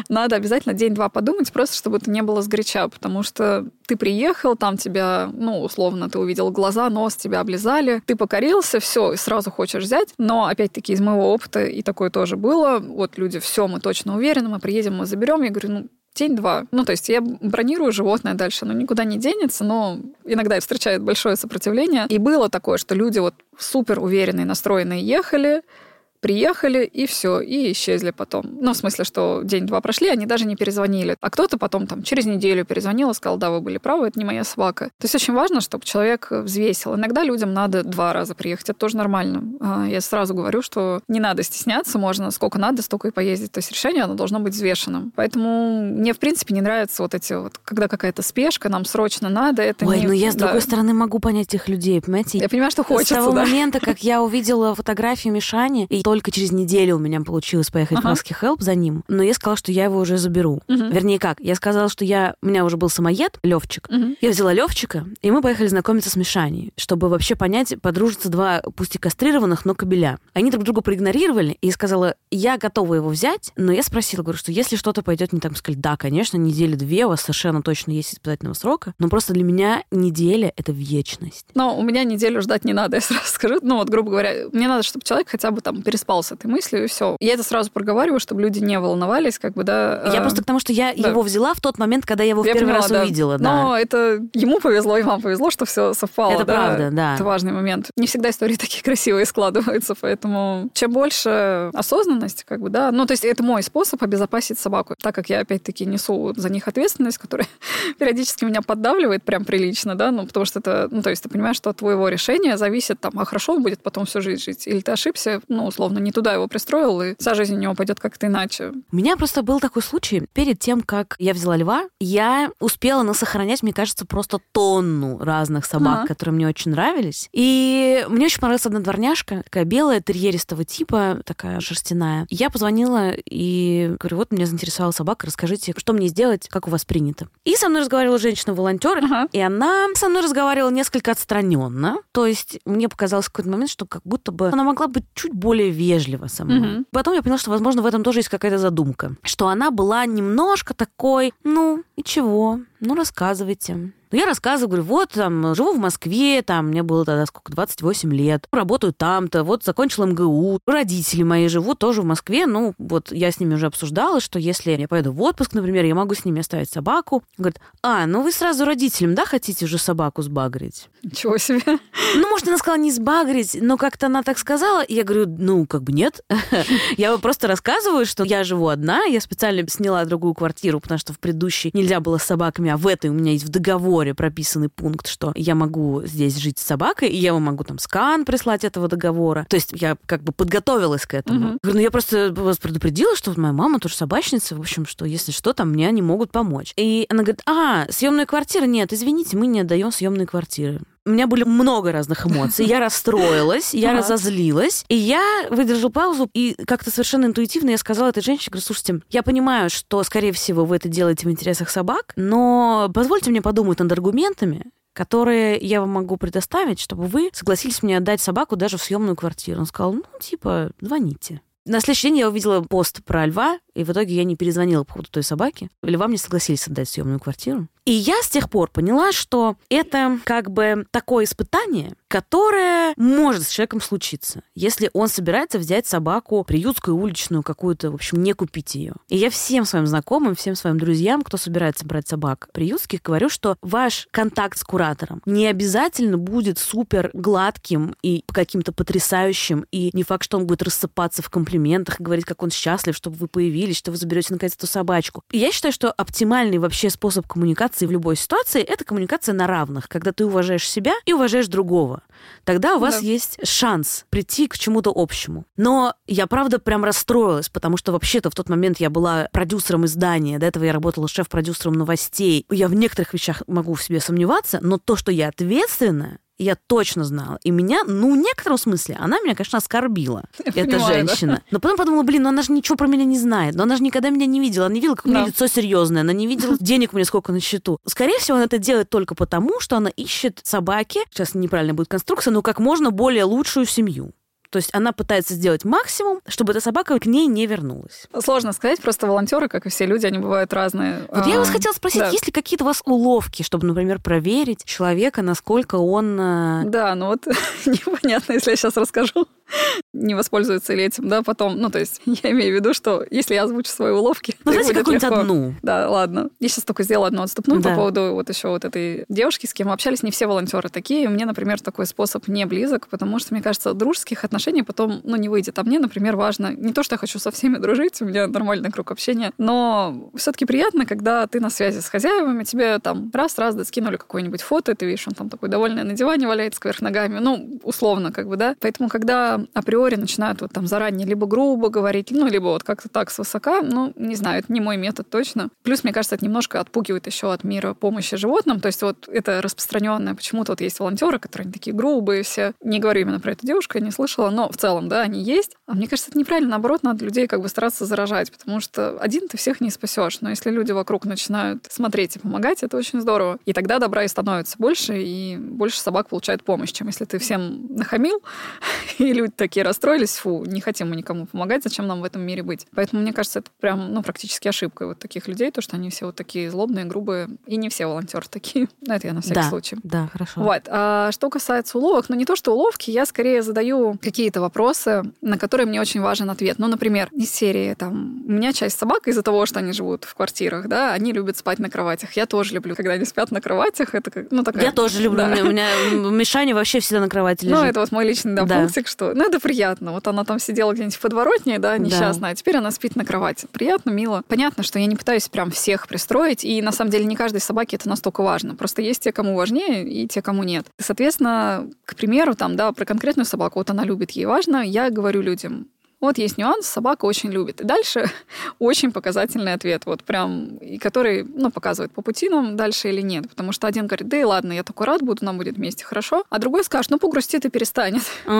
Надо обязательно день-два подумать, просто чтобы это не было сгоряча, потому что ты приехал, там тебя, ну, условно, ты увидел глаза, нос, тебя облизали, ты покорился, все, и сразу хочешь взять. Но, опять-таки, из моего опыта, и такое тоже было, вот люди, все, мы точно уверены, мы приедем, мы заберем. Я говорю, ну, день-два. Ну, то есть я бронирую животное дальше, оно никуда не денется, но иногда встречает большое сопротивление. И было такое, что люди вот супер уверенные, настроенные ехали, приехали, и все, и исчезли потом. Ну, в смысле, что день-два прошли, они даже не перезвонили. А кто-то потом там через неделю перезвонил и сказал, да, вы были правы, это не моя собака. То есть очень важно, чтобы человек взвесил. Иногда людям надо два раза приехать, это тоже нормально. А, я сразу говорю, что не надо стесняться, можно сколько надо, столько и поездить. То есть решение, оно должно быть взвешенным. Поэтому мне, в принципе, не нравятся вот эти вот, когда какая-то спешка, нам срочно надо, это Ой, не... ну я, с да. другой стороны, могу понять этих людей, понимаете? Я понимаю, что хочется, С того да. момента, как я увидела фотографии Мишани, и только через неделю у меня получилось поехать ага. в Husky Help за ним, но я сказала, что я его уже заберу. Угу. Вернее, как? Я сказала, что я... у меня уже был самоед, Левчик. Угу. Я взяла Левчика, и мы поехали знакомиться с Мишаней, чтобы вообще понять, подружиться два, пусть и кастрированных, но кобеля. Они друг друга проигнорировали, и я сказала, я готова его взять, но я спросила, говорю, что если что-то пойдет не так, сказали, да, конечно, недели две, у вас совершенно точно есть испытательного срока, но просто для меня неделя — это вечность. Но у меня неделю ждать не надо, я сразу скажу. Ну вот, грубо говоря, мне надо, чтобы человек хотя бы там переспал с этой мыслью, и все. Я это сразу проговариваю, чтобы люди не волновались, как бы, да. Я э, просто к тому, что я да. его взяла в тот момент, когда я его в первый поняла, раз да. увидела, да. Но это ему повезло, и вам повезло, что все совпало. Это да? правда, да. Это важный момент. Не всегда истории такие красивые складываются, поэтому чем больше осознанности, как бы, да. Ну, то есть это мой способ обезопасить собаку, так как я, опять-таки, несу за них ответственность, которая периодически меня поддавливает прям прилично, да, ну, потому что это, ну, то есть ты понимаешь, что от твоего решения зависит, там, а хорошо он будет потом всю жизнь жить, или ты ошибся, ну, условно, не туда его пристроил, и вся жизнь у него пойдет как-то иначе. У меня просто был такой случай. Перед тем, как я взяла льва, я успела насохранять, мне кажется, просто тонну разных собак, ага. которые мне очень нравились. И мне очень понравилась одна дворняжка, такая белая, терьеристого типа, такая шерстяная. Я позвонила и говорю, вот меня заинтересовала собака, расскажите, что мне сделать, как у вас принято. И со мной разговаривала женщина-волонтер, ага. и она со мной разговаривала несколько отстраненно. То есть мне показалось в какой-то момент, что как будто бы она могла быть чуть более вежлива со мной. Угу. Потом я поняла, что, возможно, в этом тоже есть какая-то задумка. Что она была немножко такой, ну, и чего? Ну, рассказывайте. Ну, я рассказываю, говорю, вот, там, живу в Москве, там, мне было тогда сколько, 28 лет, работаю там-то, вот, закончил МГУ, родители мои живут тоже в Москве, ну, вот, я с ними уже обсуждала, что если я поеду в отпуск, например, я могу с ними оставить собаку. Говорит, а, ну вы сразу родителям, да, хотите уже собаку сбагрить? Ничего себе. Ну, может, она сказала не сбагрить, но как-то она так сказала, и я говорю, ну, как бы нет. Я просто рассказываю, что я живу одна, я специально сняла другую квартиру, потому что в предыдущей нельзя было с собаками, а в этой у меня есть в договоре прописанный пункт, что я могу здесь жить с собакой, и я вам могу там скан прислать этого договора. То есть я как бы подготовилась к этому. Угу. Говорю, ну я просто вас предупредила, что моя мама тоже собачница, в общем, что если что, там мне они могут помочь. И она говорит, а, съемная квартира? Нет, извините, мы не отдаем съемные квартиры у меня были много разных эмоций. Я расстроилась, я разозлилась, и я выдержала паузу, и как-то совершенно интуитивно я сказала этой женщине, говорю, слушайте, я понимаю, что, скорее всего, вы это делаете в интересах собак, но позвольте мне подумать над аргументами, которые я вам могу предоставить, чтобы вы согласились мне отдать собаку даже в съемную квартиру. Он сказал, ну, типа, звоните. На следующий день я увидела пост про льва, и в итоге я не перезвонила по поводу той собаки. Льва мне согласились отдать съемную квартиру. И я с тех пор поняла, что это как бы такое испытание, которое может с человеком случиться, если он собирается взять собаку приютскую, уличную какую-то, в общем, не купить ее. И я всем своим знакомым, всем своим друзьям, кто собирается брать собак приютских, говорю, что ваш контакт с куратором не обязательно будет супер гладким и каким-то потрясающим, и не факт, что он будет рассыпаться в комплиментах и говорить, как он счастлив, чтобы вы появились, что вы заберете наконец эту собачку. И я считаю, что оптимальный вообще способ коммуникации коммуникации в любой ситуации — это коммуникация на равных, когда ты уважаешь себя и уважаешь другого. Тогда у вас да. есть шанс прийти к чему-то общему. Но я, правда, прям расстроилась, потому что вообще-то в тот момент я была продюсером издания, до этого я работала шеф-продюсером новостей. Я в некоторых вещах могу в себе сомневаться, но то, что я ответственная, я точно знала. И меня, ну, в некотором смысле, она меня, конечно, оскорбила, я эта понимаю, женщина. Да? Но потом подумала, блин, ну она же ничего про меня не знает. Но она же никогда меня не видела. Она не видела, как у меня да. лицо серьезное. Она не видела денег у меня сколько на счету. Скорее всего, она это делает только потому, что она ищет собаки, сейчас неправильно будет конструкция, но как можно более лучшую семью. То есть она пытается сделать максимум, чтобы эта собака к ней не вернулась. Сложно сказать, просто волонтеры, как и все люди, они бывают разные. Вот я вас а, хотела спросить, да. есть ли какие-то у вас уловки, чтобы, например, проверить человека, насколько он... Э, да, ну вот непонятно, если я сейчас расскажу не воспользуется ли этим, да, потом. Ну, то есть я имею в виду, что если я озвучу свои уловки, ну, знаете, какую-нибудь одну. Да, ладно. Я сейчас только сделала одну отступную да. по поводу вот еще вот этой девушки, с кем мы общались. Не все волонтеры такие. Мне, например, такой способ не близок, потому что, мне кажется, дружеских отношений потом, ну, не выйдет. А мне, например, важно не то, что я хочу со всеми дружить, у меня нормальный круг общения, но все-таки приятно, когда ты на связи с хозяевами, тебе там раз-раз скинули какое-нибудь фото, ты видишь, он там такой довольный на диване валяется кверх ногами, ну, условно, как бы, да. Поэтому, когда априори начинают вот там заранее либо грубо говорить, ну, либо вот как-то так свысока, ну, не знаю, это не мой метод точно. Плюс, мне кажется, это немножко отпугивает еще от мира помощи животным, то есть вот это распространенное, почему-то вот есть волонтеры, которые такие грубые все. Не говорю именно про эту девушку, я не слышала, но в целом, да, они есть. А мне кажется, это неправильно, наоборот, надо людей как бы стараться заражать, потому что один ты всех не спасешь, но если люди вокруг начинают смотреть и помогать, это очень здорово. И тогда добра и становится больше, и больше собак получает помощь, чем если ты всем нахамил, или люди такие расстроились, фу, не хотим мы никому помогать, зачем нам в этом мире быть. Поэтому мне кажется, это прям, ну, практически ошибка вот таких людей, то, что они все вот такие злобные, грубые, и не все волонтеры такие. Но это я на всякий да, случай. Да, хорошо. Вот. А что касается уловок, ну, не то, что уловки, я скорее задаю какие-то вопросы, на которые мне очень важен ответ. Ну, например, из серии, там, у меня часть собак из-за того, что они живут в квартирах, да, они любят спать на кроватях. Я тоже люблю, когда они спят на кроватях. Это как, ну, такая... Я тоже люблю. Да. У меня Мишаня вообще всегда на кровати лежит. Ну, это вот мой личный да, да. пунктик, что... Ну, это приятно. Вот она там сидела где-нибудь в подворотне, да, несчастная, да. а теперь она спит на кровати. Приятно, мило. Понятно, что я не пытаюсь прям всех пристроить, и на самом деле не каждой собаке это настолько важно. Просто есть те, кому важнее, и те, кому нет. Соответственно, к примеру, там, да, про конкретную собаку, вот она любит, ей важно, я говорю людям, вот есть нюанс, собака очень любит. И дальше очень показательный ответ, вот прям, и который, ну, показывает по пути нам дальше или нет. Потому что один говорит, да и ладно, я такой рад буду, нам будет вместе хорошо. А другой скажет, ну, погрустит и перестанет.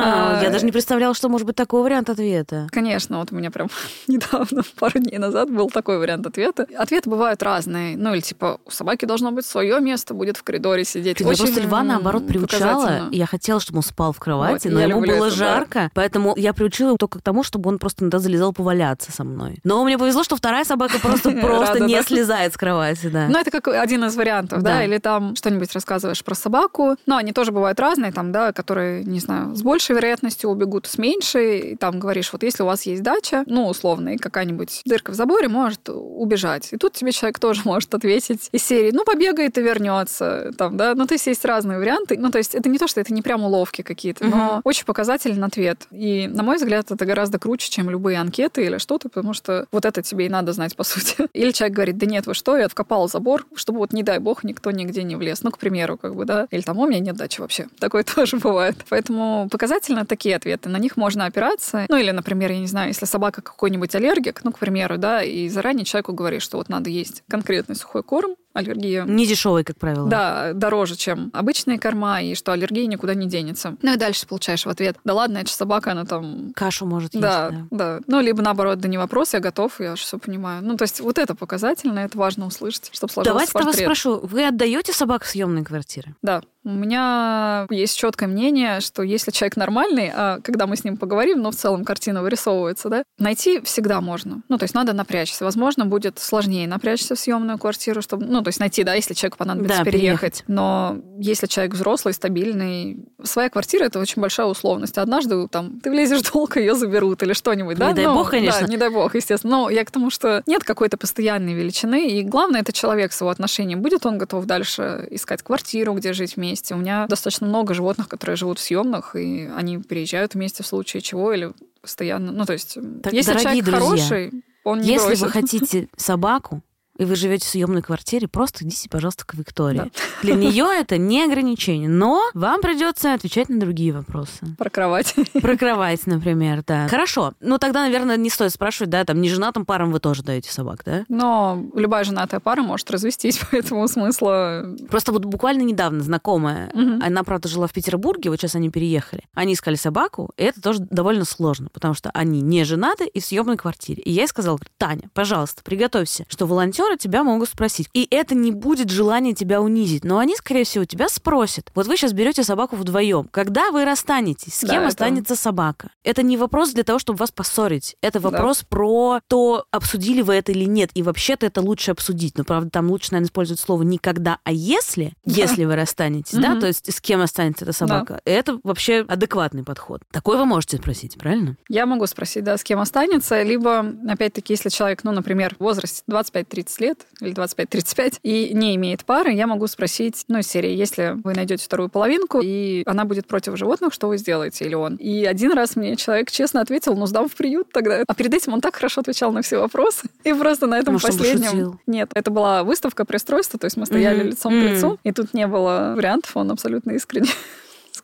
А, я даже не представляла, что может быть такой вариант ответа. Конечно, вот у меня прям недавно, пару дней назад был такой вариант ответа. Ответы бывают разные. Ну, или типа, у собаки должно быть свое место, будет в коридоре сидеть. Я просто льва, наоборот, приучала. Я хотела, чтобы он спал в кровати, но ему было жарко, поэтому я приучала научила его только к тому, чтобы он просто иногда залезал поваляться со мной. Но мне повезло, что вторая собака просто просто не слезает с кровати, да. Ну, это как один из вариантов, да, или там что-нибудь рассказываешь про собаку. Но они тоже бывают разные, там, да, которые, не знаю, с большей вероятностью убегут, с меньшей. И там говоришь, вот если у вас есть дача, ну, условно, и какая-нибудь дырка в заборе может убежать. И тут тебе человек тоже может ответить из серии, ну, побегает и вернется, там, да. Ну, то есть есть разные варианты. Ну, то есть это не то, что это не прям уловки какие-то, но очень показательный ответ. И, на мой взгляд, это гораздо круче, чем любые анкеты или что-то, потому что вот это тебе и надо знать, по сути. Или человек говорит, да нет, вы что, я откопал забор, чтобы вот, не дай бог, никто нигде не влез. Ну, к примеру, как бы, да. Или там, у меня нет дачи вообще. Такое тоже бывает. Поэтому показательно такие ответы. На них можно опираться. Ну, или, например, я не знаю, если собака какой-нибудь аллергик, ну, к примеру, да, и заранее человеку говоришь, что вот надо есть конкретный сухой корм, аллергия. Не дешевый, как правило. Да, дороже, чем обычные корма, и что аллергия никуда не денется. Ну и дальше получаешь в ответ, да ладно, это же собака, она там... Кашу может есть. Да, да. да. Ну, либо наоборот, да не вопрос, я готов, я же все понимаю. Ну, то есть вот это показательно, это важно услышать, чтобы сложился Давайте портрет. вас спрошу, вы отдаете собак в съемные квартиры? Да. У меня есть четкое мнение, что если человек нормальный, а когда мы с ним поговорим, ну, в целом картина вырисовывается, да, найти всегда можно. Ну, то есть надо напрячься. Возможно, будет сложнее напрячься в съемную квартиру, чтобы, ну, то есть найти, да, если человеку понадобится да, переехать. переехать. Но если человек взрослый, стабильный, своя квартира это очень большая условность. Однажды там ты влезешь долго, ее заберут или что-нибудь, да? Не дай ну, бог, конечно. Да, не дай бог, естественно. Но я к тому, что нет какой-то постоянной величины, и главное это человек с его отношением. Будет он готов дальше искать квартиру, где жить вместе. У меня достаточно много животных, которые живут в съемных, и они переезжают вместе в случае чего или постоянно. Ну, то есть, так, если человек друзья, хороший, он не Если бросит. вы хотите собаку, и вы живете в съемной квартире, просто идите, пожалуйста, к Виктории. Да. Для нее это не ограничение, но вам придется отвечать на другие вопросы. Про кровать. Про кровать, например, да. Хорошо. Ну, тогда, наверное, не стоит спрашивать, да, там, неженатым парам вы тоже даете собак, да? Но любая женатая пара может развестись, поэтому смысла... Просто вот буквально недавно знакомая, Мгм. она, правда, жила в Петербурге, вот сейчас они переехали. Они искали собаку, и это тоже довольно сложно, потому что они не женаты и в съемной квартире. И я ей сказала, Таня, пожалуйста, приготовься, что волонтеры тебя могут спросить. И это не будет желание тебя унизить, но они, скорее всего, тебя спросят. Вот вы сейчас берете собаку вдвоем. Когда вы расстанетесь, с Да, кем это- останется собака? Это не вопрос для того, чтобы вас поссорить. Это вопрос про то, обсудили вы это или нет. И вообще-то это лучше обсудить. Но, правда, там лучше, наверное, использовать слово «никогда», а «если», если вы расстанетесь, да, то есть с кем останется эта собака. Это вообще адекватный подход. Такой вы можете спросить, правильно? Я могу спросить, да, с кем останется, либо, опять-таки, если человек, ну, например, в возрасте 25-30 лет или 25-35 и не имеет пары, я могу спросить, ну, серии, если вы найдете вторую половинку, и она будет против животных, что вы сделаете, или он. И один раз мне человек честно ответил, ну, сдам в приют тогда. А перед этим он так хорошо отвечал на все вопросы. И просто на этом Может, последнем... Нет, это была выставка пристройства, то есть мы стояли Мгм. лицом к лицу, и тут не было вариантов, он абсолютно искренне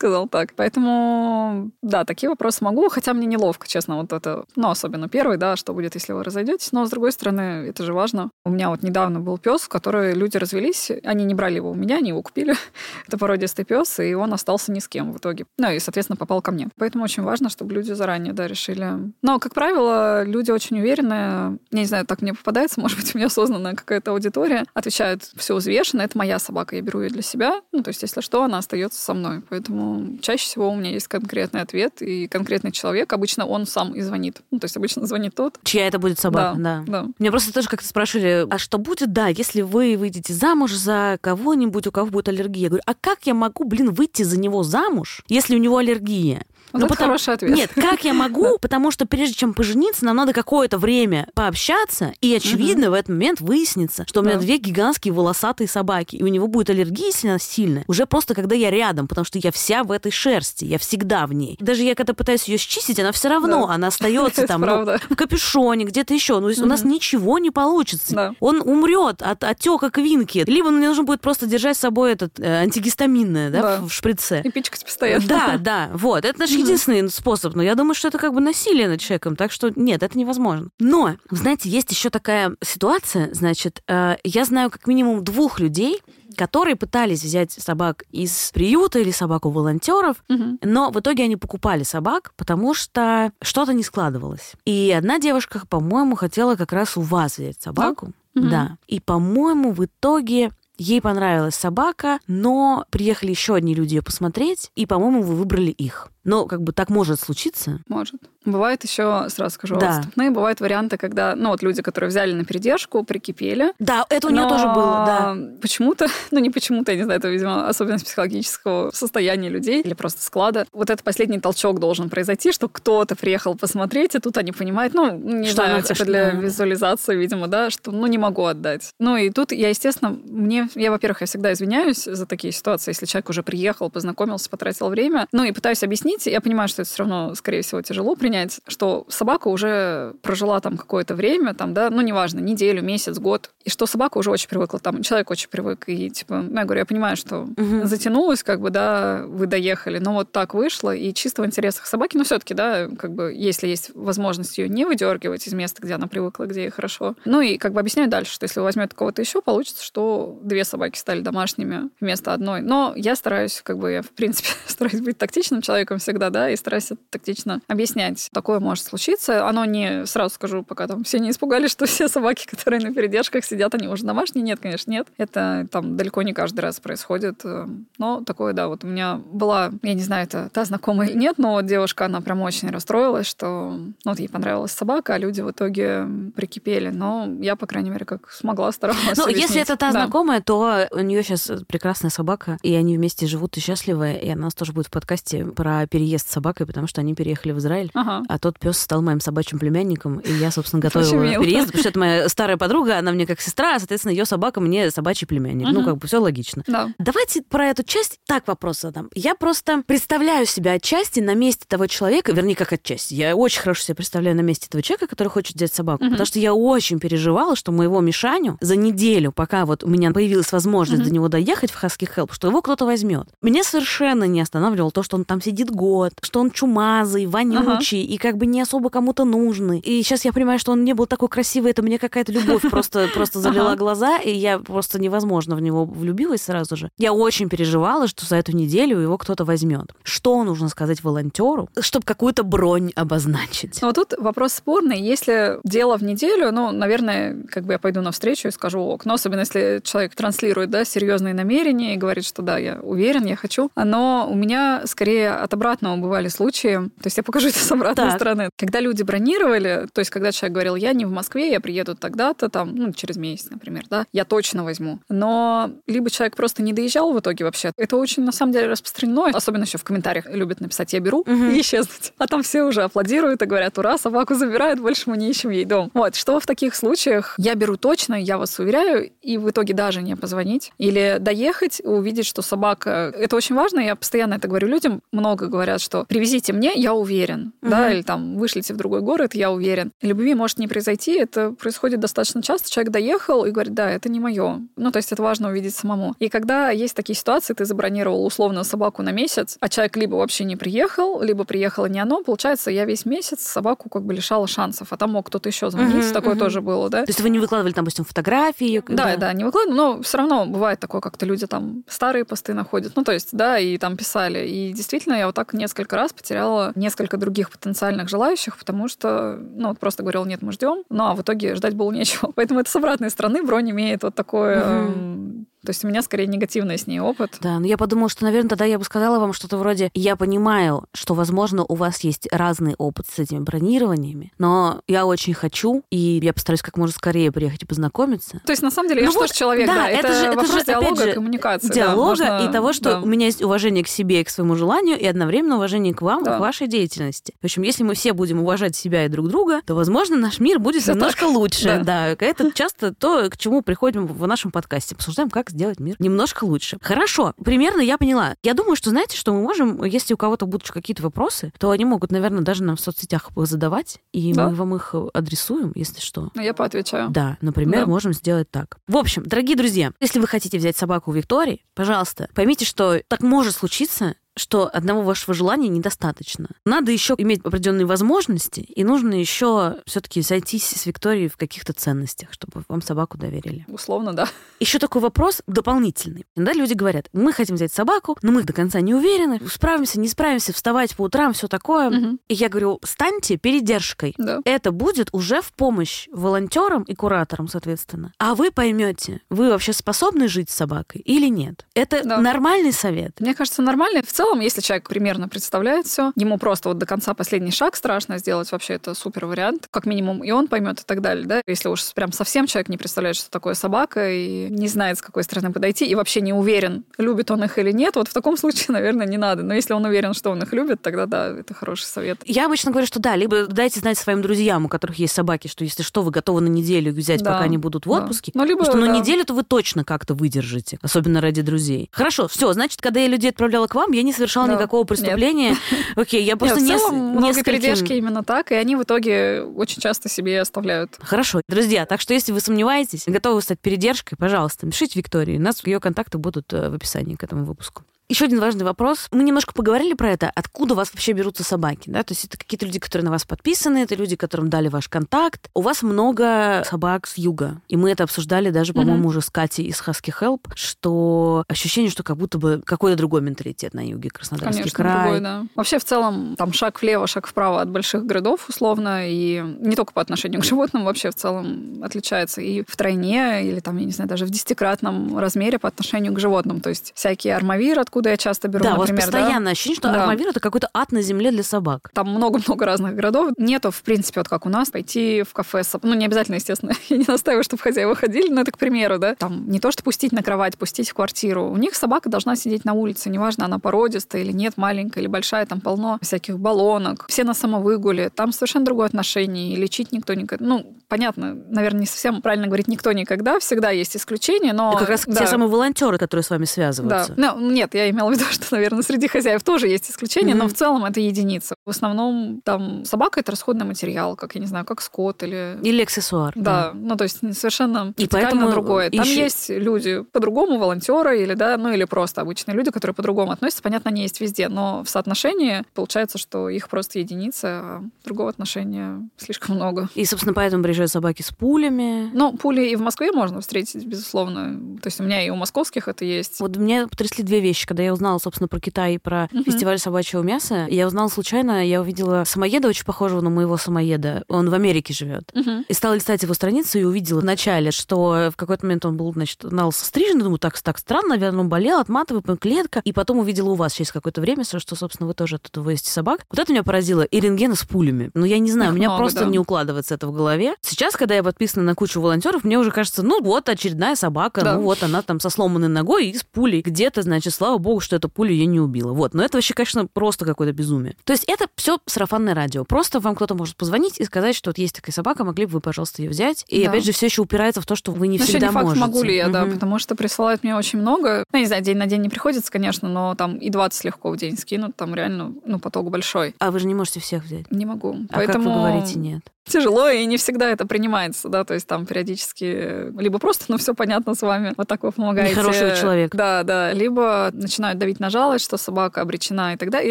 сказал так. Поэтому, да, такие вопросы могу, хотя мне неловко, честно, вот это, ну, особенно первый, да, что будет, если вы разойдетесь. Но, с другой стороны, это же важно. У меня вот недавно был пес, который люди развелись, они не брали его у меня, они его купили. это породистый пес, и он остался ни с кем в итоге. Ну, и, соответственно, попал ко мне. Поэтому очень важно, чтобы люди заранее, да, решили. Но, как правило, люди очень уверенные, я не знаю, так мне попадается, может быть, у меня осознанная какая-то аудитория, отвечают все взвешенно, это моя собака, я беру ее для себя, ну, то есть, если что, она остается со мной. Поэтому чаще всего у меня есть конкретный ответ, и конкретный человек, обычно он сам и звонит. Ну, то есть, обычно звонит тот. Чья это будет собака, да. да. Меня просто тоже как-то спрашивали, а что будет, да, если вы выйдете замуж за кого-нибудь, у кого будет аллергия? Я говорю, а как я могу, блин, выйти за него замуж, если у него аллергия? Вот Ну, это потому- хороший ответ. Нет, как я могу? Потому что прежде чем пожениться, нам надо какое-то время пообщаться, и, очевидно, в этот момент выяснится, что у меня две гигантские волосатые собаки, и у него будет аллергия если она сильная, уже просто когда я рядом, потому что я вся в этой шерсти, я всегда в ней. Даже я когда пытаюсь ее счистить, она все равно, она остается там ну, в капюшоне, где-то еще. Ну, у нас ничего не получится. Он умрет от отека квинки. Либо мне нужно будет просто держать с собой этот э, антигистаминное, да, в шприце. И пичкать постоянно. Да, да, вот. Это наш единственный способ. Но я думаю, что это как бы насилие над человеком. Так что нет, это невозможно. Но, знаете, есть еще такая ситуация. Значит, э, я знаю как минимум двух людей, которые пытались взять собак из приюта или собак у волонтеров, Мгм. но в итоге они покупали собак, потому что что-то не складывалось. И одна девушка, по-моему, хотела как раз у вас взять собаку. Да. И, по-моему, в итоге ей понравилась собака, но приехали еще одни люди ее посмотреть, и, по-моему, вы выбрали их. Но как бы так может случиться. Может. Бывает еще, сразу скажу, Да. отступные, бывают варианты, когда, ну, вот люди, которые взяли на передержку, прикипели. Да, это у нее тоже было, да. Почему-то, ну не почему-то, я не знаю, это, видимо, особенность психологического состояния людей или просто склада. Вот этот последний толчок должен произойти, что кто-то приехал посмотреть, и тут они понимают, ну, не Что знаю, она типа для да. визуализации, видимо, да, что, ну, не могу отдать. Ну, и тут я, естественно, мне, я, во-первых, я всегда извиняюсь за такие ситуации, если человек уже приехал, познакомился, потратил время, ну, и пытаюсь объяснить, я понимаю, что это все равно, скорее всего, тяжело принять, что собака уже прожила там какое-то время, там, да, ну, неважно, неделю, месяц, год, и что собака уже очень привыкла, там, человек очень привык, и, типа, ну, я говорю, я понимаю, что Мгм. затянулось, как бы, да, вы доехали, но вот так вышло, и чисто в интересах собаки, но все таки да, как бы, если есть возможность ее не выдергивать из места, где она привыкла, где ей хорошо. Ну, и как бы объясняю дальше, что если вы возьмете кого-то еще, получится, что две собаки стали домашними вместо одной. Но я стараюсь, как бы, я, в принципе, стараюсь быть тактичным человеком всегда, да, и стараюсь это тактично объяснять. Такое может случиться. Оно не, сразу скажу, пока там все не испугались, что все собаки, которые на передержках сидят, они уже домашние. Нет, конечно, нет. Это там далеко не каждый раз происходит. э, Но такое, да, вот у меня была, я не знаю, это та знакомая или нет, но вот девушка, она прям очень расстроилась, что ну, вот ей понравилась собака, а люди в итоге прикипели. Но я, по крайней мере, как смогла, старалась Ну, если объяснить. это та Да. знакомая, то у нее сейчас прекрасная собака, и они вместе живут и счастливы, и она у нас тоже будет в подкасте про переезд с собакой, потому что они переехали в Израиль. Ага. А тот пес стал моим собачьим племянником, и я, собственно, готовила мило. переезд, потому что это моя старая подруга, она мне как сестра, а, соответственно, ее собака мне собачий племянник. Ну, Мгм. как бы все логично. Да. Давайте про эту часть так вопрос задам. Я просто представляю себя отчасти на месте того человека, вернее, как отчасти. Я очень хорошо себя представляю на месте этого человека, который хочет взять собаку. Мгм. Потому что я очень переживала, что моего Мишаню за неделю, пока вот у меня появилась возможность Мгм. до него доехать в Husky Help, что его кто-то возьмет. Меня совершенно не останавливало то, что он там сидит год, что он чумазый, вонючий и как бы не особо кому-то нужный. И сейчас я понимаю, что он не был такой красивый, это мне какая-то любовь просто, просто залила Ага. глаза, и я просто невозможно в него влюбилась сразу же. Я очень переживала, что за эту неделю его кто-то возьмет. Что нужно сказать волонтеру, чтобы какую-то бронь обозначить? Но вот тут вопрос спорный. Если дело в неделю, ну, наверное, как бы я пойду навстречу и скажу ок. Но особенно если человек транслирует, да, серьезные намерения и говорит, что да, я уверен, я хочу. Но у меня скорее от обратного бывали случаи. То есть я покажу это с обратной Так. стороны. Когда люди бронировали, то есть когда человек говорил, я не в Москве, я приеду тогда-то, там, ну, через месяц, например, да, я точно возьму. Но либо человек просто не доезжал в итоге вообще. Это очень, на самом деле, распространено. Особенно еще в комментариях любят написать «я беру» Мгм. и исчезнуть. А там все уже аплодируют и говорят «ура, собаку забирают, больше мы не ищем ей дом». Вот, что в таких случаях я беру точно, я вас уверяю, и в итоге даже не позвонить. Или доехать, увидеть, что собака... Это очень важно, я постоянно это говорю людям. Много говорят, что «привезите мне, я уверен». Да, Мгм. или там «вышлите в другой город, я уверен». Любви может не произойти, это происходит достаточно часто. Человек доехал и говорит «да, это не мое». Ну, то есть это важно увидеть самому. И когда есть такие ситуации, ты забронировал условно собаку на месяц, а человек либо вообще не приехал, либо приехало не оно, получается, я весь месяц собаку как бы лишала шансов, а там мог кто-то еще звонить, Мгм, такое мгм. тоже было, да? То есть вы не выкладывали, допустим, фотографии? Да, да, не выкладываю, но все равно бывает такое, как-то люди там старые посты находят. Ну, то есть, да, и там писали. И действительно, я вот так несколько раз потеряла несколько других потенциальных желающих, потому что, ну, вот просто говорил, нет, мы ждем. Ну, а в итоге ждать было нечего. Поэтому это с обратной стороны бронь имеет вот такое... Мгм. То есть у меня скорее негативный с ней опыт. Да, но я подумала, что, наверное, тогда я бы сказала вам что-то вроде «Я понимаю, что, возможно, у вас есть разный опыт с этими бронированиями, но я очень хочу, и я постараюсь как можно скорее приехать и познакомиться». То есть, на самом деле, я Ну же вот, тоже человек, да, да. это Это, же- это же, диалога, же, коммуникации. да, диалога можно- и того, что да. у меня есть уважение к себе и к своему желанию, и одновременно уважение к вам, Да. к вашей деятельности. В общем, если мы все будем уважать себя и друг друга, то, возможно, наш мир будет Всё немножко лучше. Да. Да. это часто то, к чему приходим в нашем подкасте. Обсуждаем, как сделать мир немножко лучше. Хорошо, примерно я поняла. Я думаю, что, знаете, что мы можем, если у кого-то будут какие-то вопросы, то они могут, наверное, даже нам в соцсетях задавать, и Да. мы вам их адресуем, если что. Ну, Я поотвечаю. Да, например, Да. можем сделать так. В общем, дорогие друзья, если вы хотите взять собаку у Виктории, пожалуйста, поймите, что так может случиться, что одного вашего желания недостаточно. Надо еще иметь определенные возможности, и нужно еще все-таки сойтись с Викторией в каких-то ценностях, чтобы вам собаку доверили. Условно, да. Еще такой вопрос дополнительный. Иногда люди говорят, мы хотим взять собаку, но мы до конца не уверены, справимся, не справимся, вставать по утрам, все такое. Мгм. И я говорю, станьте передержкой. Да. Это будет уже в помощь волонтерам и кураторам, соответственно. А вы поймете, вы вообще способны жить с собакой или нет. Это Да. нормальный совет. Мне кажется, нормально. В целом, целом, если человек примерно представляет все, ему просто вот до конца последний шаг страшно сделать, вообще это супер вариант. Как минимум и он поймет и так далее, да. Если уж прям совсем человек не представляет, что такое собака и не знает, с какой стороны подойти, и вообще не уверен, любит он их или нет, вот в таком случае, наверное, не надо. Но если он уверен, что он их любит, тогда да, это хороший совет. Я обычно говорю, что да, либо дайте знать своим друзьям, у которых есть собаки, что если что, вы готовы на неделю взять, да, пока они будут в отпуске. Да. Ну, либо, Потому что да. на неделю-то вы точно как-то выдержите, особенно ради друзей. Хорошо, все, значит, когда я людей отправляла к вам, я не совершала да. никакого преступления. Нет. Окей, я просто Нет, в целом, не много передержки именно так, и они в итоге очень часто себе оставляют. Хорошо, друзья, так что если вы сомневаетесь, готовы стать передержкой, пожалуйста, пишите Виктории. У нас ее контакты будут э, в описании к этому выпуску. Еще один важный вопрос. Мы немножко поговорили про это. Откуда у вас вообще берутся собаки? Да? То есть это какие-то люди, которые на вас подписаны, это люди, которым дали ваш контакт. У вас много собак с юга. И мы это обсуждали даже, по-моему, mm-hmm. уже с Катей из Husky Help, что ощущение, что как будто бы какой-то другой менталитет на юге, Краснодарский Конечно, край. Другой, да. Вообще, в целом, там шаг влево, шаг вправо от больших городов, условно, и не только по отношению к животным, вообще в целом отличается и в тройне, или там, я не знаю, даже в десятикратном размере по отношению к животным. То есть всякие армавир, откуда я часто беру, да, например. У вас постоянно да? ощущение, что да. Армавир это какой-то ад на земле для собак. Там много-много разных городов. Нету, в принципе, вот как у нас, пойти в кафе. Ну, не обязательно, естественно, я не настаиваю, чтобы хозяева ходили, но это, к примеру, да. Там не то, что пустить на кровать, пустить в квартиру. У них собака должна сидеть на улице, неважно, она породистая или нет, маленькая или большая, там полно всяких баллонок. Все на самовыгуле. Там совершенно другое отношение. И лечить никто не... Ну, понятно, наверное, не совсем правильно говорить никто никогда. Всегда есть исключения, но... Это как раз да. те самые волонтеры, которые с вами связываются. Да. Ну, нет, я имела в виду, что, наверное, среди хозяев тоже есть исключения, mm-hmm. но в целом это единица. В основном там собака это расходный материал, как я не знаю, как скот или или аксессуар. Да, да. ну то есть совершенно и поэтому другое. Там еще... есть люди по-другому, волонтеры или да, ну или просто обычные люди, которые по-другому относятся. Понятно, они есть везде, но в соотношении получается, что их просто единица, а другого отношения слишком много. И собственно поэтому приезжают собаки с пулями. Ну пули и в Москве можно встретить, безусловно. То есть у меня и у московских это есть. Вот меня потрясли две вещи, когда я узнала, собственно, про Китай и про uh-huh. фестиваль собачьего мяса. Я узнала случайно, я увидела самоеда, очень похожего на моего самоеда. Он в Америке живет. Uh-huh. И стала листать его страницу и увидела вначале, что в какой-то момент он был, значит, на стрижен. Думаю, так, так странно, наверное, он болел, отматываю, клетка. И потом увидела у вас через какое-то время, что, собственно, вы тоже оттуда вывозите собак. Вот это меня поразило. И рентгены с пулями. Ну, я не знаю, Их у меня много, просто да. не укладывается это в голове. Сейчас, когда я подписана на кучу волонтеров, мне уже кажется, ну, вот очередная собака, да. ну, вот она там со сломанной ногой и с пулей где-то, значит, слава богу, что эта пуля ее не убила. Вот. Но это вообще, конечно, просто какое-то безумие. То есть это все сарафанное радио. Просто вам кто-то может позвонить и сказать, что вот есть такая собака, могли бы вы, пожалуйста, ее взять. И да. опять же, все еще упирается в то, что вы не ну, всегда не факт, можете. могу ли я, угу. да, потому что присылают мне очень много. Ну, не знаю, день на день не приходится, конечно, но там и 20 легко в день скинут, там реально, ну, поток большой. А вы же не можете всех взять? Не могу. А Поэтому... как вы говорите нет? Тяжело, и не всегда это принимается, да, то есть там периодически либо просто, ну, все понятно с вами, вот так вы помогаете. Нехорошего человека. Да, да, либо начинают давить на жалость, что собака обречена и тогда, и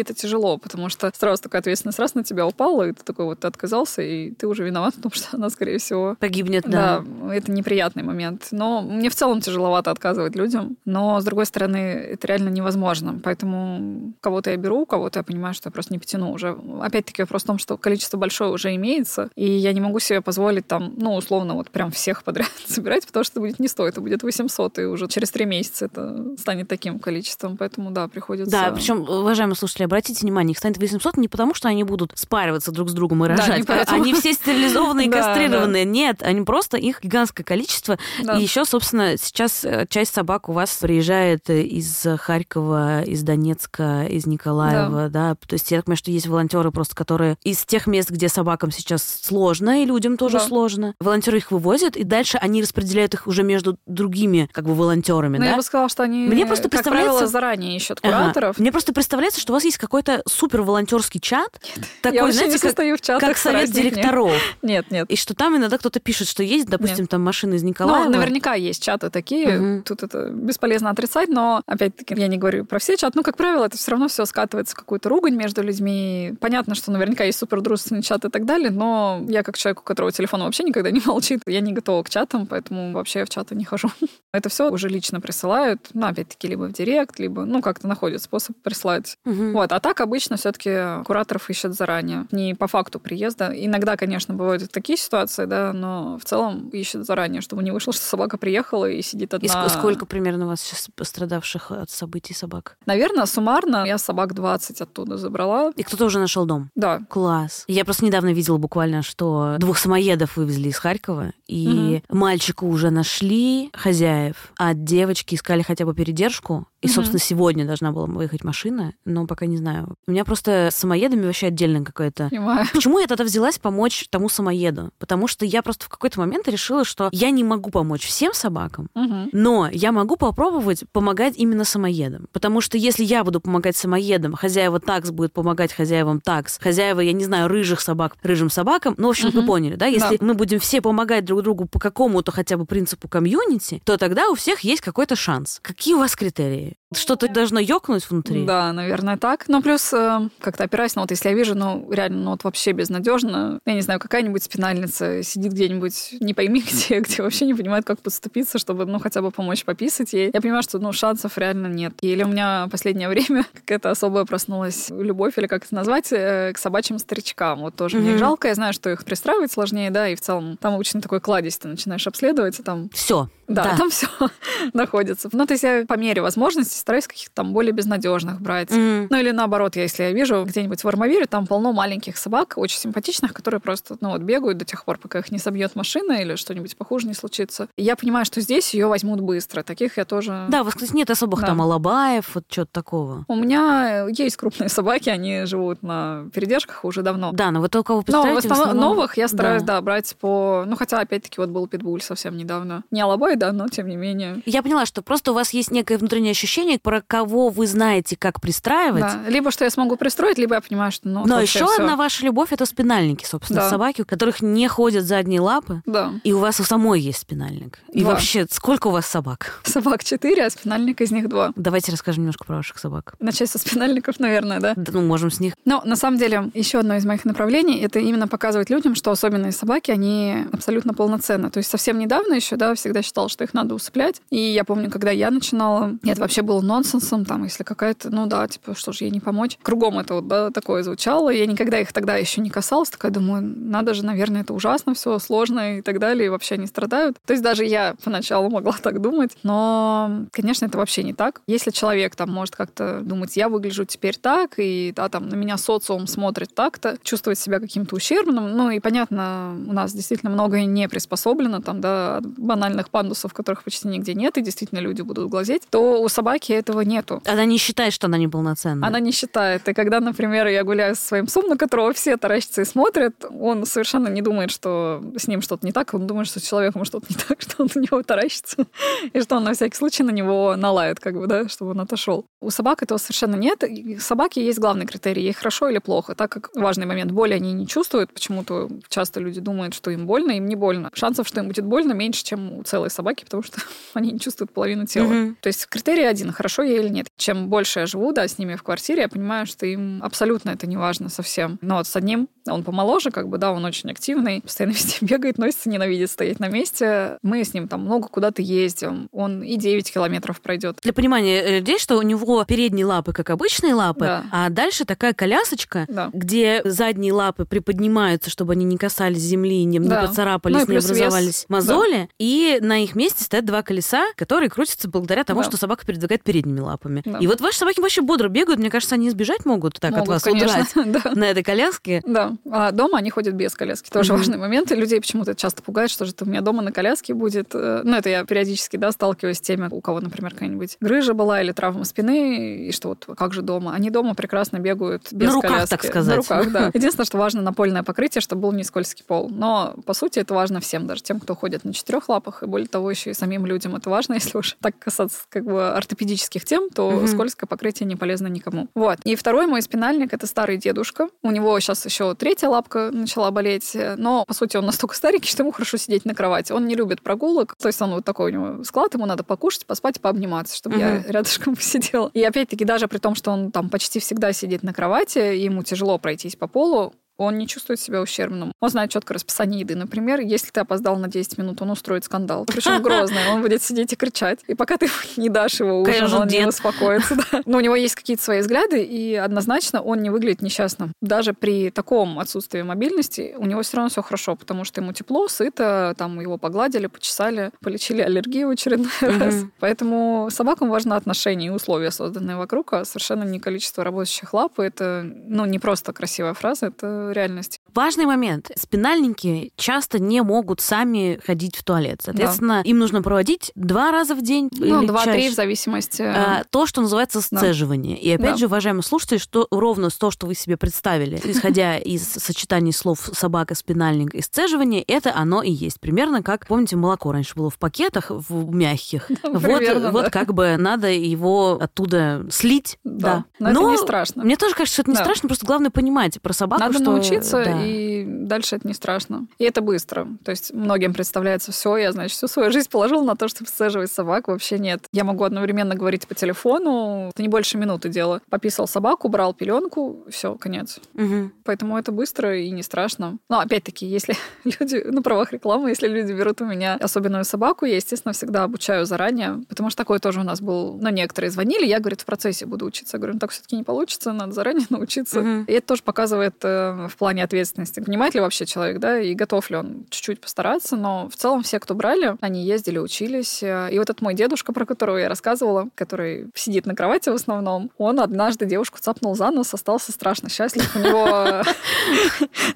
это тяжело, потому что сразу такая ответственность раз на тебя упала, и ты такой вот, ты отказался, и ты уже виноват, потому что она, скорее всего... Погибнет, да. Да, это неприятный момент. Но мне в целом тяжеловато отказывать людям, но, с другой стороны, это реально невозможно, поэтому кого-то я беру, кого-то я понимаю, что я просто не потяну уже. Опять-таки вопрос в том, что количество большое уже имеется, и я не могу себе позволить там, ну, условно, вот прям всех подряд собирать, потому что это будет не стоит, это будет 800, и уже через три месяца это станет таким количеством, поэтому, да, приходится... Да, причем, уважаемые слушатели, обратите внимание, их станет 800 не потому, что они будут спариваться друг с другом и рожать, да, они все стерилизованные и кастрированные, нет, они просто, их гигантское количество, и еще, собственно, сейчас э, часть собак у вас приезжает из Харькова, из Донецка, из Николаева, да, то есть я так понимаю, что есть волонтеры просто, которые из тех мест, где собакам сейчас сложно, и людям тоже да. сложно. Волонтеры их вывозят, и дальше они распределяют их уже между другими как бы волонтерами. Ну, да? я бы сказала, что они, Мне просто как правило, заранее ищут кураторов. Ага. Мне просто представляется, что у вас есть какой-то супер волонтерский чат. Нет. Такой, я знаете, не состою в чатах как совет директоров. Нет, нет. И что там иногда кто-то пишет, что есть, допустим, нет. там машина из Николаева. Ну, наверняка есть чаты такие. Угу. Тут это бесполезно отрицать, но, опять-таки, я не говорю про все чаты. Ну, как правило, это все равно все скатывается в какую-то ругань между людьми. Понятно, что наверняка есть супердружественный чат и так далее, но я как человек, у которого телефон вообще никогда не молчит, я не готова к чатам, поэтому вообще я в чаты не хожу. Это все уже лично присылают, ну, опять-таки, либо в директ, либо, ну, как-то находят способ прислать. Угу. Вот. А так обычно все-таки кураторов ищут заранее, не по факту приезда. Иногда, конечно, бывают такие ситуации, да, но в целом ищут заранее, чтобы не вышло, что собака приехала и сидит одна. И сколько примерно у вас сейчас пострадавших от событий собак? Наверное, суммарно я собак 20 оттуда забрала. И кто-то уже нашел дом? Да. Класс. Я просто недавно видела буквально, что двух самоедов вывезли из Харькова, и угу. мальчику уже нашли хозяев, а девочки искали хотя бы передержку, и, собственно, mm-hmm. сегодня должна была выехать машина, но пока не знаю. У меня просто с самоедами вообще отдельно какое-то... Понимаю. Почему я тогда взялась помочь тому самоеду? Потому что я просто в какой-то момент решила, что я не могу помочь всем собакам, mm-hmm. но я могу попробовать помогать именно самоедам. Потому что если я буду помогать самоедам, хозяева такс будет помогать хозяевам такс, хозяева, я не знаю, рыжих собак, рыжим собакам, ну, в общем, mm-hmm. вы поняли, да? Если да. мы будем все помогать друг другу по какому-то хотя бы принципу комьюнити, то тогда у всех есть какой-то шанс. Какие у вас критерии? Что-то должно ёкнуть внутри. Да, наверное, так. Ну, плюс э, как-то опираясь, ну, вот если я вижу, ну, реально, ну, вот вообще безнадежно, я не знаю, какая-нибудь спинальница сидит где-нибудь, не пойми где, где вообще не понимает, как подступиться, чтобы, ну, хотя бы помочь пописать ей. Я понимаю, что, ну, шансов реально нет. Или у меня последнее время какая-то особая проснулась любовь, или как это назвать, э, к собачьим старичкам. Вот тоже mm-hmm. мне жалко, я знаю, что их пристраивать сложнее, да, и в целом там обычно такой кладезь, ты начинаешь обследовать, и там... Все. Да, да. там все находится. Ну, то есть я по мере возможности стараюсь каких-то там более безнадежных брать. Mm. Ну, или наоборот, если я вижу где-нибудь в Армавире, там полно маленьких собак, очень симпатичных, которые просто, ну, вот бегают до тех пор, пока их не собьет машина или что-нибудь похуже не случится. И я понимаю, что здесь ее возьмут быстро. Таких я тоже... Да, у вас, кстати, нет особых да. там алабаев, вот что-то такого. У меня есть крупные собаки, они живут на передержках уже давно. Да, но вы только вы. Но в основном новых я стараюсь, да. да, брать по... Ну, хотя, опять-таки, вот был питбуль совсем недавно. Не алабай, да, но тем не менее. Я поняла, что просто у вас есть некое внутреннее ощущение, про кого вы знаете, как пристраивать. Да. Либо что я смогу пристроить, либо я понимаю, что... Ну, Но еще все. одна ваша любовь — это спинальники, собственно, да. собаки, у которых не ходят задние лапы. Да. И у вас у самой есть спинальник. И два. вообще, сколько у вас собак? Собак четыре, а спинальник из них два. Давайте расскажем немножко про ваших собак. Начать со спинальников, наверное, да? да ну, можем с них. Но на самом деле еще одно из моих направлений — это именно показывать людям, что особенные собаки, они абсолютно полноценны. То есть совсем недавно еще, да, всегда считал, что их надо усыплять. И я помню, когда я начинала, это вообще было нонсенсом, там, если какая-то, ну да, типа, что же ей не помочь. Кругом это вот, да, такое звучало. Я никогда их тогда еще не касалась, такая думаю, надо же, наверное, это ужасно, все сложно и так далее, и вообще не страдают. То есть даже я поначалу могла так думать, но, конечно, это вообще не так. Если человек там может как-то думать, я выгляжу теперь так, и да, там на меня социум смотрит так-то, чувствовать себя каким-то ущербным, ну и понятно, у нас действительно многое не приспособлено, там, да, банальных пандусов, которых почти нигде нет, и действительно люди будут глазеть, то у собаки этого нету. Она не считает, что она неполноценная. Она не считает. И когда, например, я гуляю со своим псом, на которого все таращатся и смотрят, он совершенно не думает, что с ним что-то не так, он думает, что с человеком что-то не так, что он на него таращится, и что он на всякий случай на него налает, как бы, да, чтобы он отошел. У собак этого совершенно нет. И собаки есть главный критерий, ей хорошо или плохо, так как важный момент боли они не чувствуют, почему-то часто люди думают, что им больно, им не больно. Шансов, что им будет больно, меньше, чем у целой собаки, потому что они не чувствуют половину тела. Угу. То есть критерий один, хорошо ей или нет. Чем больше я живу, да, с ними в квартире, я понимаю, что им абсолютно это не важно совсем. Но вот с одним, он помоложе, как бы, да, он очень активный, постоянно везде бегает, носится, ненавидит стоять на месте. Мы с ним там много куда-то ездим. Он и 9 километров пройдет. Для понимания людей, что у него передние лапы, как обычные лапы, да. а дальше такая колясочка, да. где задние лапы приподнимаются, чтобы они не касались земли, не, да. не поцарапались, ну, не образовались вес. мозоли. Да. И на их месте стоят два колеса, которые крутятся благодаря тому, да. что собака передвигает передними лапами. Да. И вот ваши собаки вообще бодро бегают. Мне кажется, они избежать могут так могут, от вас конечно. удрать да. на этой коляске. Да. А дома они ходят без коляски. Тоже mm-hmm. важный момент. И людей почему-то часто пугает, что же это у меня дома на коляске будет. Э, ну, это я периодически, да, сталкиваюсь с теми, у кого, например, какая-нибудь грыжа была или травма спины, и что вот как же дома. Они дома прекрасно бегают без на руках, коляски. так сказать. На руках, да. Единственное, что важно напольное покрытие, чтобы был не скользкий пол. Но, по сути, это важно всем, даже тем, кто ходит на четырех лапах, и более того, еще и самим людям это важно, если уж так касаться как бы ортопедических тем, то угу. скользкое покрытие не полезно никому. Вот. И второй мой спинальник это старый дедушка. У него сейчас еще третья лапка начала болеть, но по сути он настолько старенький, что ему хорошо сидеть на кровати. Он не любит прогулок, то есть он вот такой у него склад, ему надо покушать, поспать, пообниматься, чтобы угу. я рядышком посидела. И опять-таки даже при том, что он там почти всегда сидит на кровати, ему тяжело пройтись по полу, Он не чувствует себя ущербным. Он знает четко расписание еды. Например, если ты опоздал на 10 минут, он устроит скандал. Причем грозный. Он будет сидеть и кричать. И пока ты не дашь его ужин, Конечно, он не дед. успокоится. да. Но у него есть какие-то свои взгляды, и однозначно он не выглядит несчастным. Даже при таком отсутствии мобильности у него все равно все хорошо, потому что ему тепло, сыто, там его погладили, почесали, полечили аллергию в очередной Мгм. раз. Поэтому собакам важно отношение и условия, созданные вокруг, а совершенно не количество работающих лап. И Это ну, не просто красивая фраза, это реальность. Важный момент. Спинальники часто не могут сами ходить в туалет. Соответственно, им нужно проводить два раза в день Ну, или два-три в зависимости. А, то, что называется Да. сцеживание. И опять Да. же, уважаемые слушатели, что ровно то, что вы себе представили, исходя из сочетаний слов собака, спинальник и сцеживание, это оно и есть. Примерно как, помните, молоко раньше было в пакетах, в мягких. Вот, примерно, вот да. как бы надо его оттуда слить. Да. Да. Но это не страшно. Мне тоже кажется, что это не Да. страшно, просто главное понимать про собаку, Надо что... научиться, да. и дальше это не страшно. И это быстро. То есть многим представляется все, я, значит, всю свою жизнь положил на то, чтобы сцеживать собак. Вообще нет. Я могу одновременно говорить по телефону, это не больше минуты дело. Пописал собаку, брал пеленку, все, конец. Мгм. Поэтому это быстро и не страшно. Но опять-таки, если люди, на правах рекламы, если люди берут у меня особенную собаку, я, естественно, всегда обучаю заранее, потому что такое тоже у нас был, ну, некоторые звонили, я, говорит, в процессе буду учиться. Я говорю, ну, так все-таки не получится, надо заранее научиться. Мгм. И это тоже показывает э, в плане ответственности. Понимает ли вообще человек, да, и готов ли он чуть-чуть постараться, но в целом все, кто брали, они ездили, учились. И вот этот мой дедушка, про которого я рассказывала, который сидит на кровати в основном, он однажды девушку цапнул за нос, остался страшно счастлив. У него...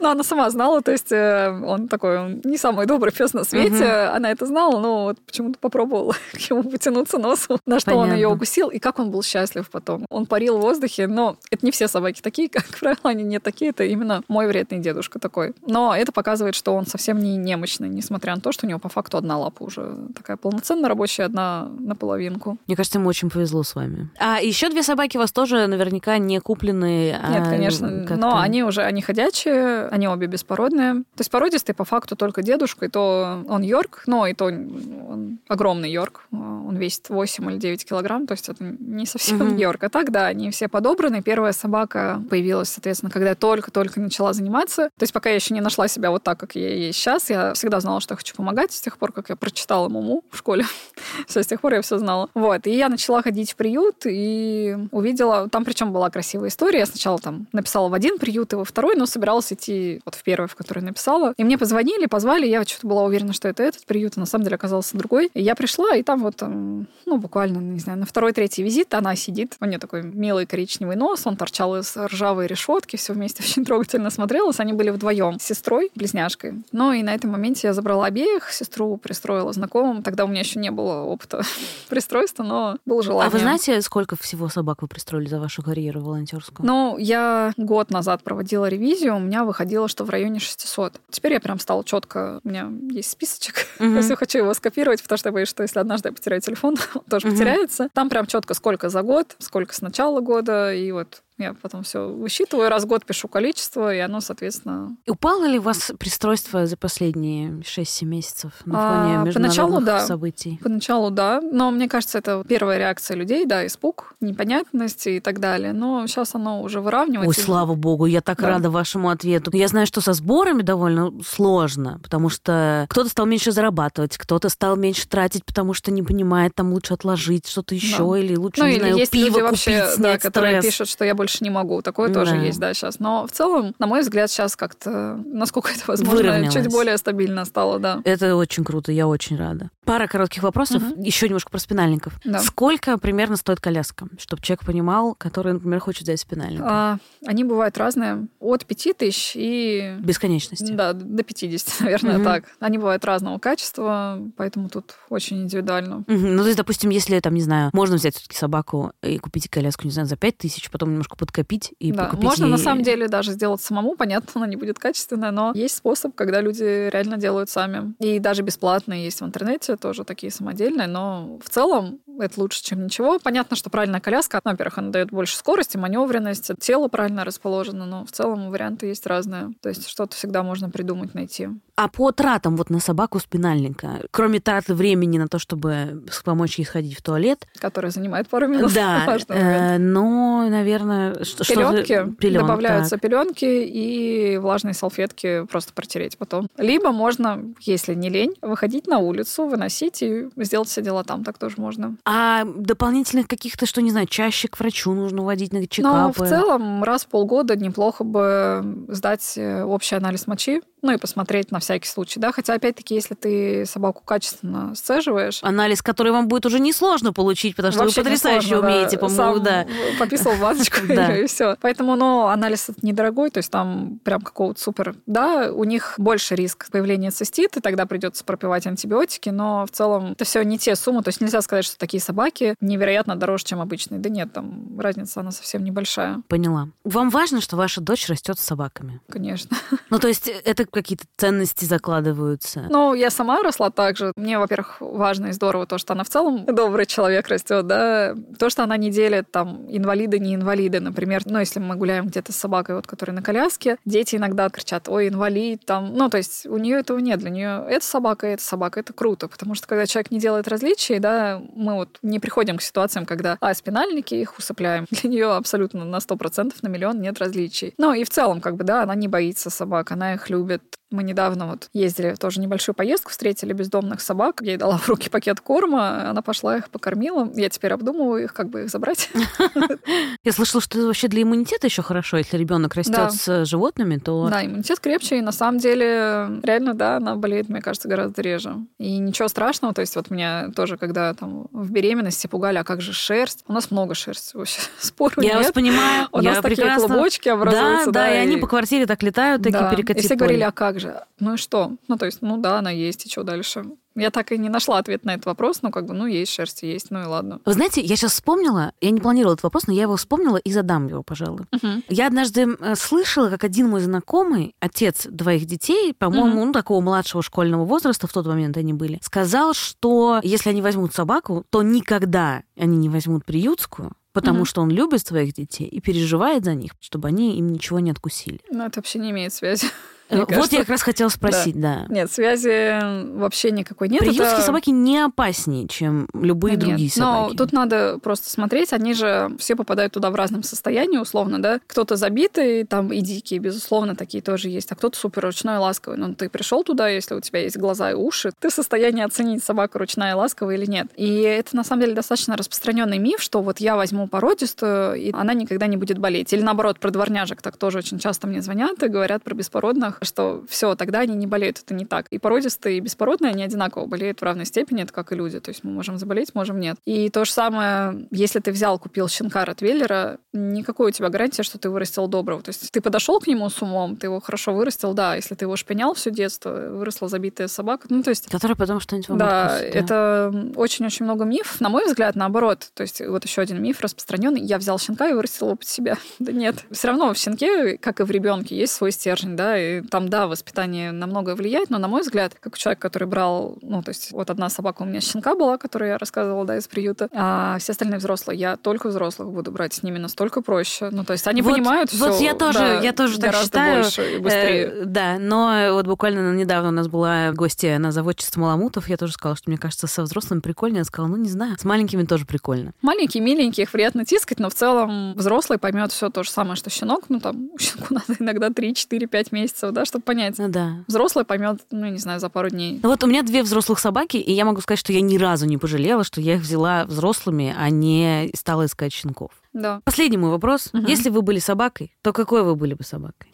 Ну, она сама знала, то есть э, он такой, он не самый добрый пес на свете, она это знала, но вот почему-то попробовала к ему потянуться носу, на что он ее укусил, и как он был счастлив потом. Он парил в воздухе, но это не все собаки такие, как правило, они не такие, это именно мой вредный дедушка такой. Но это показывает, что он совсем не немощный, несмотря на то, что у него по факту одна лапа уже такая полноценно рабочая, одна наполовинку. Мне кажется, ему очень повезло с вами. А еще две собаки у вас тоже наверняка не куплены. Нет, а конечно, как-то- но они уже, они ходячие, они обе беспородные. То есть породистый по факту только дедушка, и то он Йорк, но и то он огромный Йорк, он весит 8 или 9 килограмм, то есть это не совсем Мгм. Йорк. А так, да, они все подобраны. Первая собака появилась, соответственно, когда я только-только начала заниматься. То есть пока я еще не нашла себя вот так, как я есть сейчас, я всегда знала, что я хочу помогать с тех пор, как я прочитала Муму в школе. Все, с тех пор я все знала. Вот, и я начала ходить в приют и увидела, там причем была красивая история. Я сначала там написала в один приют и во второй, но собиралась идти вот в первый, в который написала. И мне позвонили, позвали, я что-то была уверена, что это этот приют, а на самом деле оказался другой. И я пришла, и там вот, ну, буквально, не знаю, на второй-третий визит она сидит. У нее такой милый коричневый нос, он торчал из ржавой решетки, все вместе очень трогательно смотрелось. Они были вдвоем с сестрой, близняшкой. Ну и на этом моменте я забрала обеих, сестру пристроила знакомым. Тогда у меня еще не было опыта пристройства, но было желание. А вы знаете, сколько всего собак вы пристроили за вашу карьеру волонтерскую? Ну, я год назад проводила ревизию, у меня выходило, что в районе 600. Теперь я прям стала четко, у меня есть списочек, я все хочу его скопировать, потому что я боюсь, что если однажды я потеряю телефон, он тоже Мгм. потеряется. Там прям четко сколько за год, сколько с начала года, и вот я потом все высчитываю, раз в год пишу количество, и оно, соответственно... И Упало ли у вас пристройство за последние 6-7 месяцев на А, фоне поначалу, международных да. событий? Поначалу, да, но мне кажется, это первая реакция людей, да, испуг, непонятность и так далее. Но сейчас оно уже Ой, выравнивается. слава богу, я так Да. рада вашему ответу. Я знаю, что со сборами довольно сложно, потому что кто-то стал меньше зарабатывать, кто-то стал меньше тратить, потому что не понимает, там лучше отложить что-то еще, или лучше, Ну, не или знаю, есть пиво люди купить, вообще, да, которые стресс. пишут, что я больше не могу. Такое тоже Да. есть, да, сейчас. Но в целом, на мой взгляд, сейчас как-то, насколько это возможно, чуть более стабильно стало, да. Это очень круто, я очень рада. Пара коротких вопросов, Мгм. еще немножко про спинальников. Да. Сколько примерно стоит коляска, чтобы человек понимал, который, например, хочет взять спинальник? А, они бывают разные. От 5 тысяч и Бесконечности. да, до 50, наверное, Мгм. так. Они бывают разного качества, поэтому тут очень индивидуально. Мгм. Ну, то есть, допустим, если, там, не знаю, можно взять все-таки собаку и купить коляску, не знаю, за 5 тысяч, потом немножко подкопить и Да, покупить можно ей- на самом деле даже сделать самому, понятно, она не будет качественная, но есть способ, когда люди реально делают сами. И даже бесплатные есть в интернете, тоже такие самодельные, но в целом это лучше, чем ничего. Понятно, что правильная коляска, ну, во-первых, она дает больше скорости, маневренности, тело правильно расположено, но в целом варианты есть разные. То есть что-то всегда можно придумать, найти. А по тратам вот на собаку спинальника, кроме траты времени на то, чтобы помочь ей сходить в туалет. Который занимает пару минут. Да, э, но, наверное, что, пеленки, что пеленок, добавляются так. пеленки и влажные салфетки просто протереть потом. Либо можно, если не лень, выходить на улицу, выносить и сделать все дела там, так тоже можно. А дополнительных каких-то, что, не знаю, чаще к врачу нужно водить на чекапы? Но в целом раз в полгода неплохо бы сдать э, общий анализ мочи, ну и посмотреть на всякий случай, да, хотя опять-таки, если ты собаку качественно сцеживаешь... Анализ, который вам будет уже несложно получить, потому что вы потрясающе несложно, умеете, да. по-моему, да. пописал вазочку и все. Поэтому, ну, анализ это недорогой, то есть там прям какого-то супер... Да, у них больше риск появления цистита, тогда придется пропивать антибиотики, но в целом это все не те суммы, то есть нельзя сказать, что такие собаки невероятно дороже, чем обычные. Да нет, там разница, она совсем небольшая. Поняла. Вам важно, что ваша дочь растет с собаками? Конечно. Ну, то есть это какие-то ценности закладываются? Ну, я сама росла так же. Мне, во-первых, важно и здорово то, что она в целом добрый человек растет, да. То, что она не делит там инвалиды, не инвалиды, например. Ну, если мы гуляем где-то с собакой, вот, которая на коляске, дети иногда кричат, ой, инвалид, там. Ну, то есть у нее этого нет. Для нее это собака, это собака, это круто. Потому что когда человек не делает различий, да, мы вот не приходим к ситуациям, когда, а, спинальники, их усыпляем. Для нее абсолютно на 100%, на миллион нет различий. Ну, и в целом, как бы, да, она не боится собак, она их любит. Мы недавно вот ездили тоже небольшую поездку, встретили бездомных собак. Я ей дала в руки пакет корма, она пошла их покормила. Я теперь обдумываю их, как бы их забрать. Я слышала, что это вообще для иммунитета еще хорошо, если ребенок растет Да. с животными, то Да, иммунитет крепче, и на самом деле, реально, да, она болеет, мне кажется, гораздо реже. И ничего страшного, то есть вот меня тоже, когда там в беременности пугали, а как же шерсть? У нас много шерсти вообще, спору я нет. вас понимаю, У я нас такие клубочки Да, образуются. да, и они по квартире так летают, такие Да. перекати И все говорили, а как же? Ну и что? Ну, то есть, ну да, она есть, и что дальше? Я так и не нашла ответ на этот вопрос, ну, как бы, ну, есть шерсть, есть, ну и ладно. Вы знаете, я сейчас вспомнила, я не планировала этот вопрос, но я его вспомнила и задам его, пожалуй. Я однажды э, слышала, как один мой знакомый, отец двоих детей, по-моему, ну, такого младшего школьного возраста, в тот момент они были, сказал, что если они возьмут собаку, то никогда они не возьмут приютскую, потому Мгм. что он любит своих детей и переживает за них, чтобы они им ничего не откусили. Ну, это вообще не имеет связи. Мне вот кажется. я как раз хотела спросить, да. Нет, связи вообще никакой нет. Приютские Это- собаки не опаснее, чем любые Нет. другие собаки. Но тут надо просто смотреть, они же все попадают туда в разном состоянии, условно, да. Кто-то забитый, там и дикие, безусловно, такие тоже есть, а кто-то супер ручной и ласковый. Но ты пришел туда, если у тебя есть глаза и уши, ты в состоянии оценить, собака ручная и ласковая или нет. И это, на самом деле, достаточно распространенный миф, что вот я возьму породистую, и она никогда не будет болеть. Или наоборот, про дворняжек так тоже очень часто мне звонят и говорят про беспородных, что все, тогда они не болеют. Это не так. И породистые, и беспородные, они одинаково болеют в равной степени, это как и люди. То есть мы можем заболеть, можем нет. И то же самое, если ты взял, купил щенка Ротвейлера, никакой у тебя гарантии, что ты вырастил доброго. То есть ты подошел к нему с умом, ты его хорошо вырастил, да. Если ты его шпинял все детство, выросла забитая собака. Ну, то есть Которая потом что-нибудь вам да, откусит, это очень-очень много мифов. На мой взгляд, наоборот. То есть вот еще один миф распространенный. Я взял щенка и вырастил его под себя. Да нет. Все равно в щенке, как и в ребенке, есть свой стержень, да, и там, да, воспитание на многое влияет, но, на мой взгляд, как человек, который брал, ну, то есть вот одна собака у меня щенка была, которую я рассказывала, да, из приюта, а все остальные взрослые, я только взрослых буду брать, с ними настолько проще. Ну, то есть они Вот- понимают Вот все я тоже, я тоже так считаю. больше и быстрее. Э, да, но вот буквально недавно у нас была гостья на заводчице Маламутов. Я тоже сказала, что мне кажется, со взрослыми прикольно. Я сказала, ну не знаю, с маленькими тоже прикольно. Маленькие, миленькие, их приятно тискать, но в целом взрослый поймет все то же самое, что щенок. Ну, там, щенку надо иногда 3, 4, 5 месяцев, да, чтобы понять. Ну да. Взрослый поймет, ну, не знаю, за пару дней. Ну вот у меня две взрослых собаки, и я могу сказать, что я ни разу не пожалела, что я их взяла взрослыми, а не стала искать щенков. Да. Последний мой вопрос. Мгм. Если вы были собакой, то какой вы были бы собакой?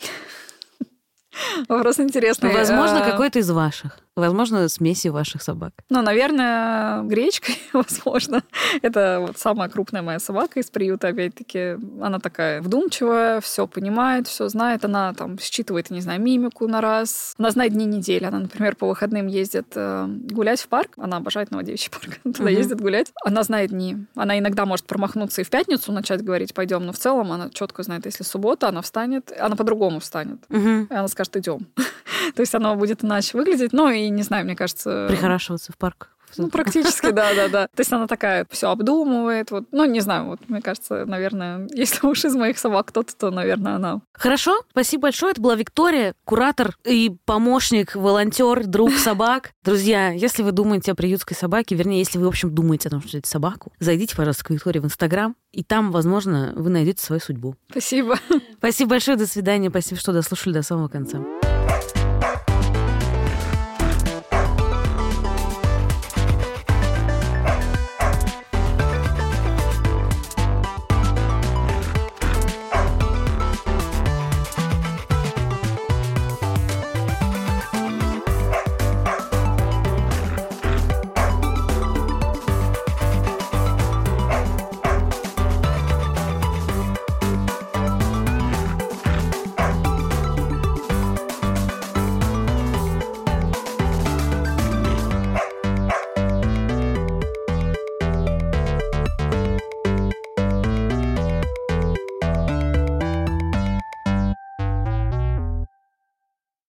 Вопрос интересный. Возможно, А, какой-то из ваших. Возможно, смеси ваших собак. Ну, наверное, гречкой, возможно. Это вот самая крупная моя собака из приюта, опять-таки. Она такая вдумчивая, все понимает, все знает. Она там считывает, не знаю, мимику на раз. Она знает дни недели. Она, например, по выходным ездит э, гулять в парк. Она обожает Новодевичий парк. Она Туда Мгм. ездит гулять. Она знает дни. Она иногда может промахнуться и в пятницу начать говорить, пойдем. Но в целом она четко знает, если суббота, она встанет. Она по-другому встанет. Мгм. И она скажет, идем. То есть оно будет иначе выглядеть. Ну и не знаю, мне кажется... Прихорашиваться в парк Ну, практически, да, да, да. То есть она такая все обдумывает. Вот, ну, не знаю, вот мне кажется, наверное, если уж из моих собак кто-то, то, наверное, она. Хорошо, спасибо большое. Это была Виктория, куратор и помощник, волонтер, друг собак. Друзья, если вы думаете о приютской собаке, вернее, если вы, в общем, думаете о том, что это собаку, зайдите, пожалуйста, к Виктории в Инстаграм, и там, возможно, вы найдете свою судьбу. Спасибо. Спасибо большое, до свидания. Спасибо, что дослушали до самого конца.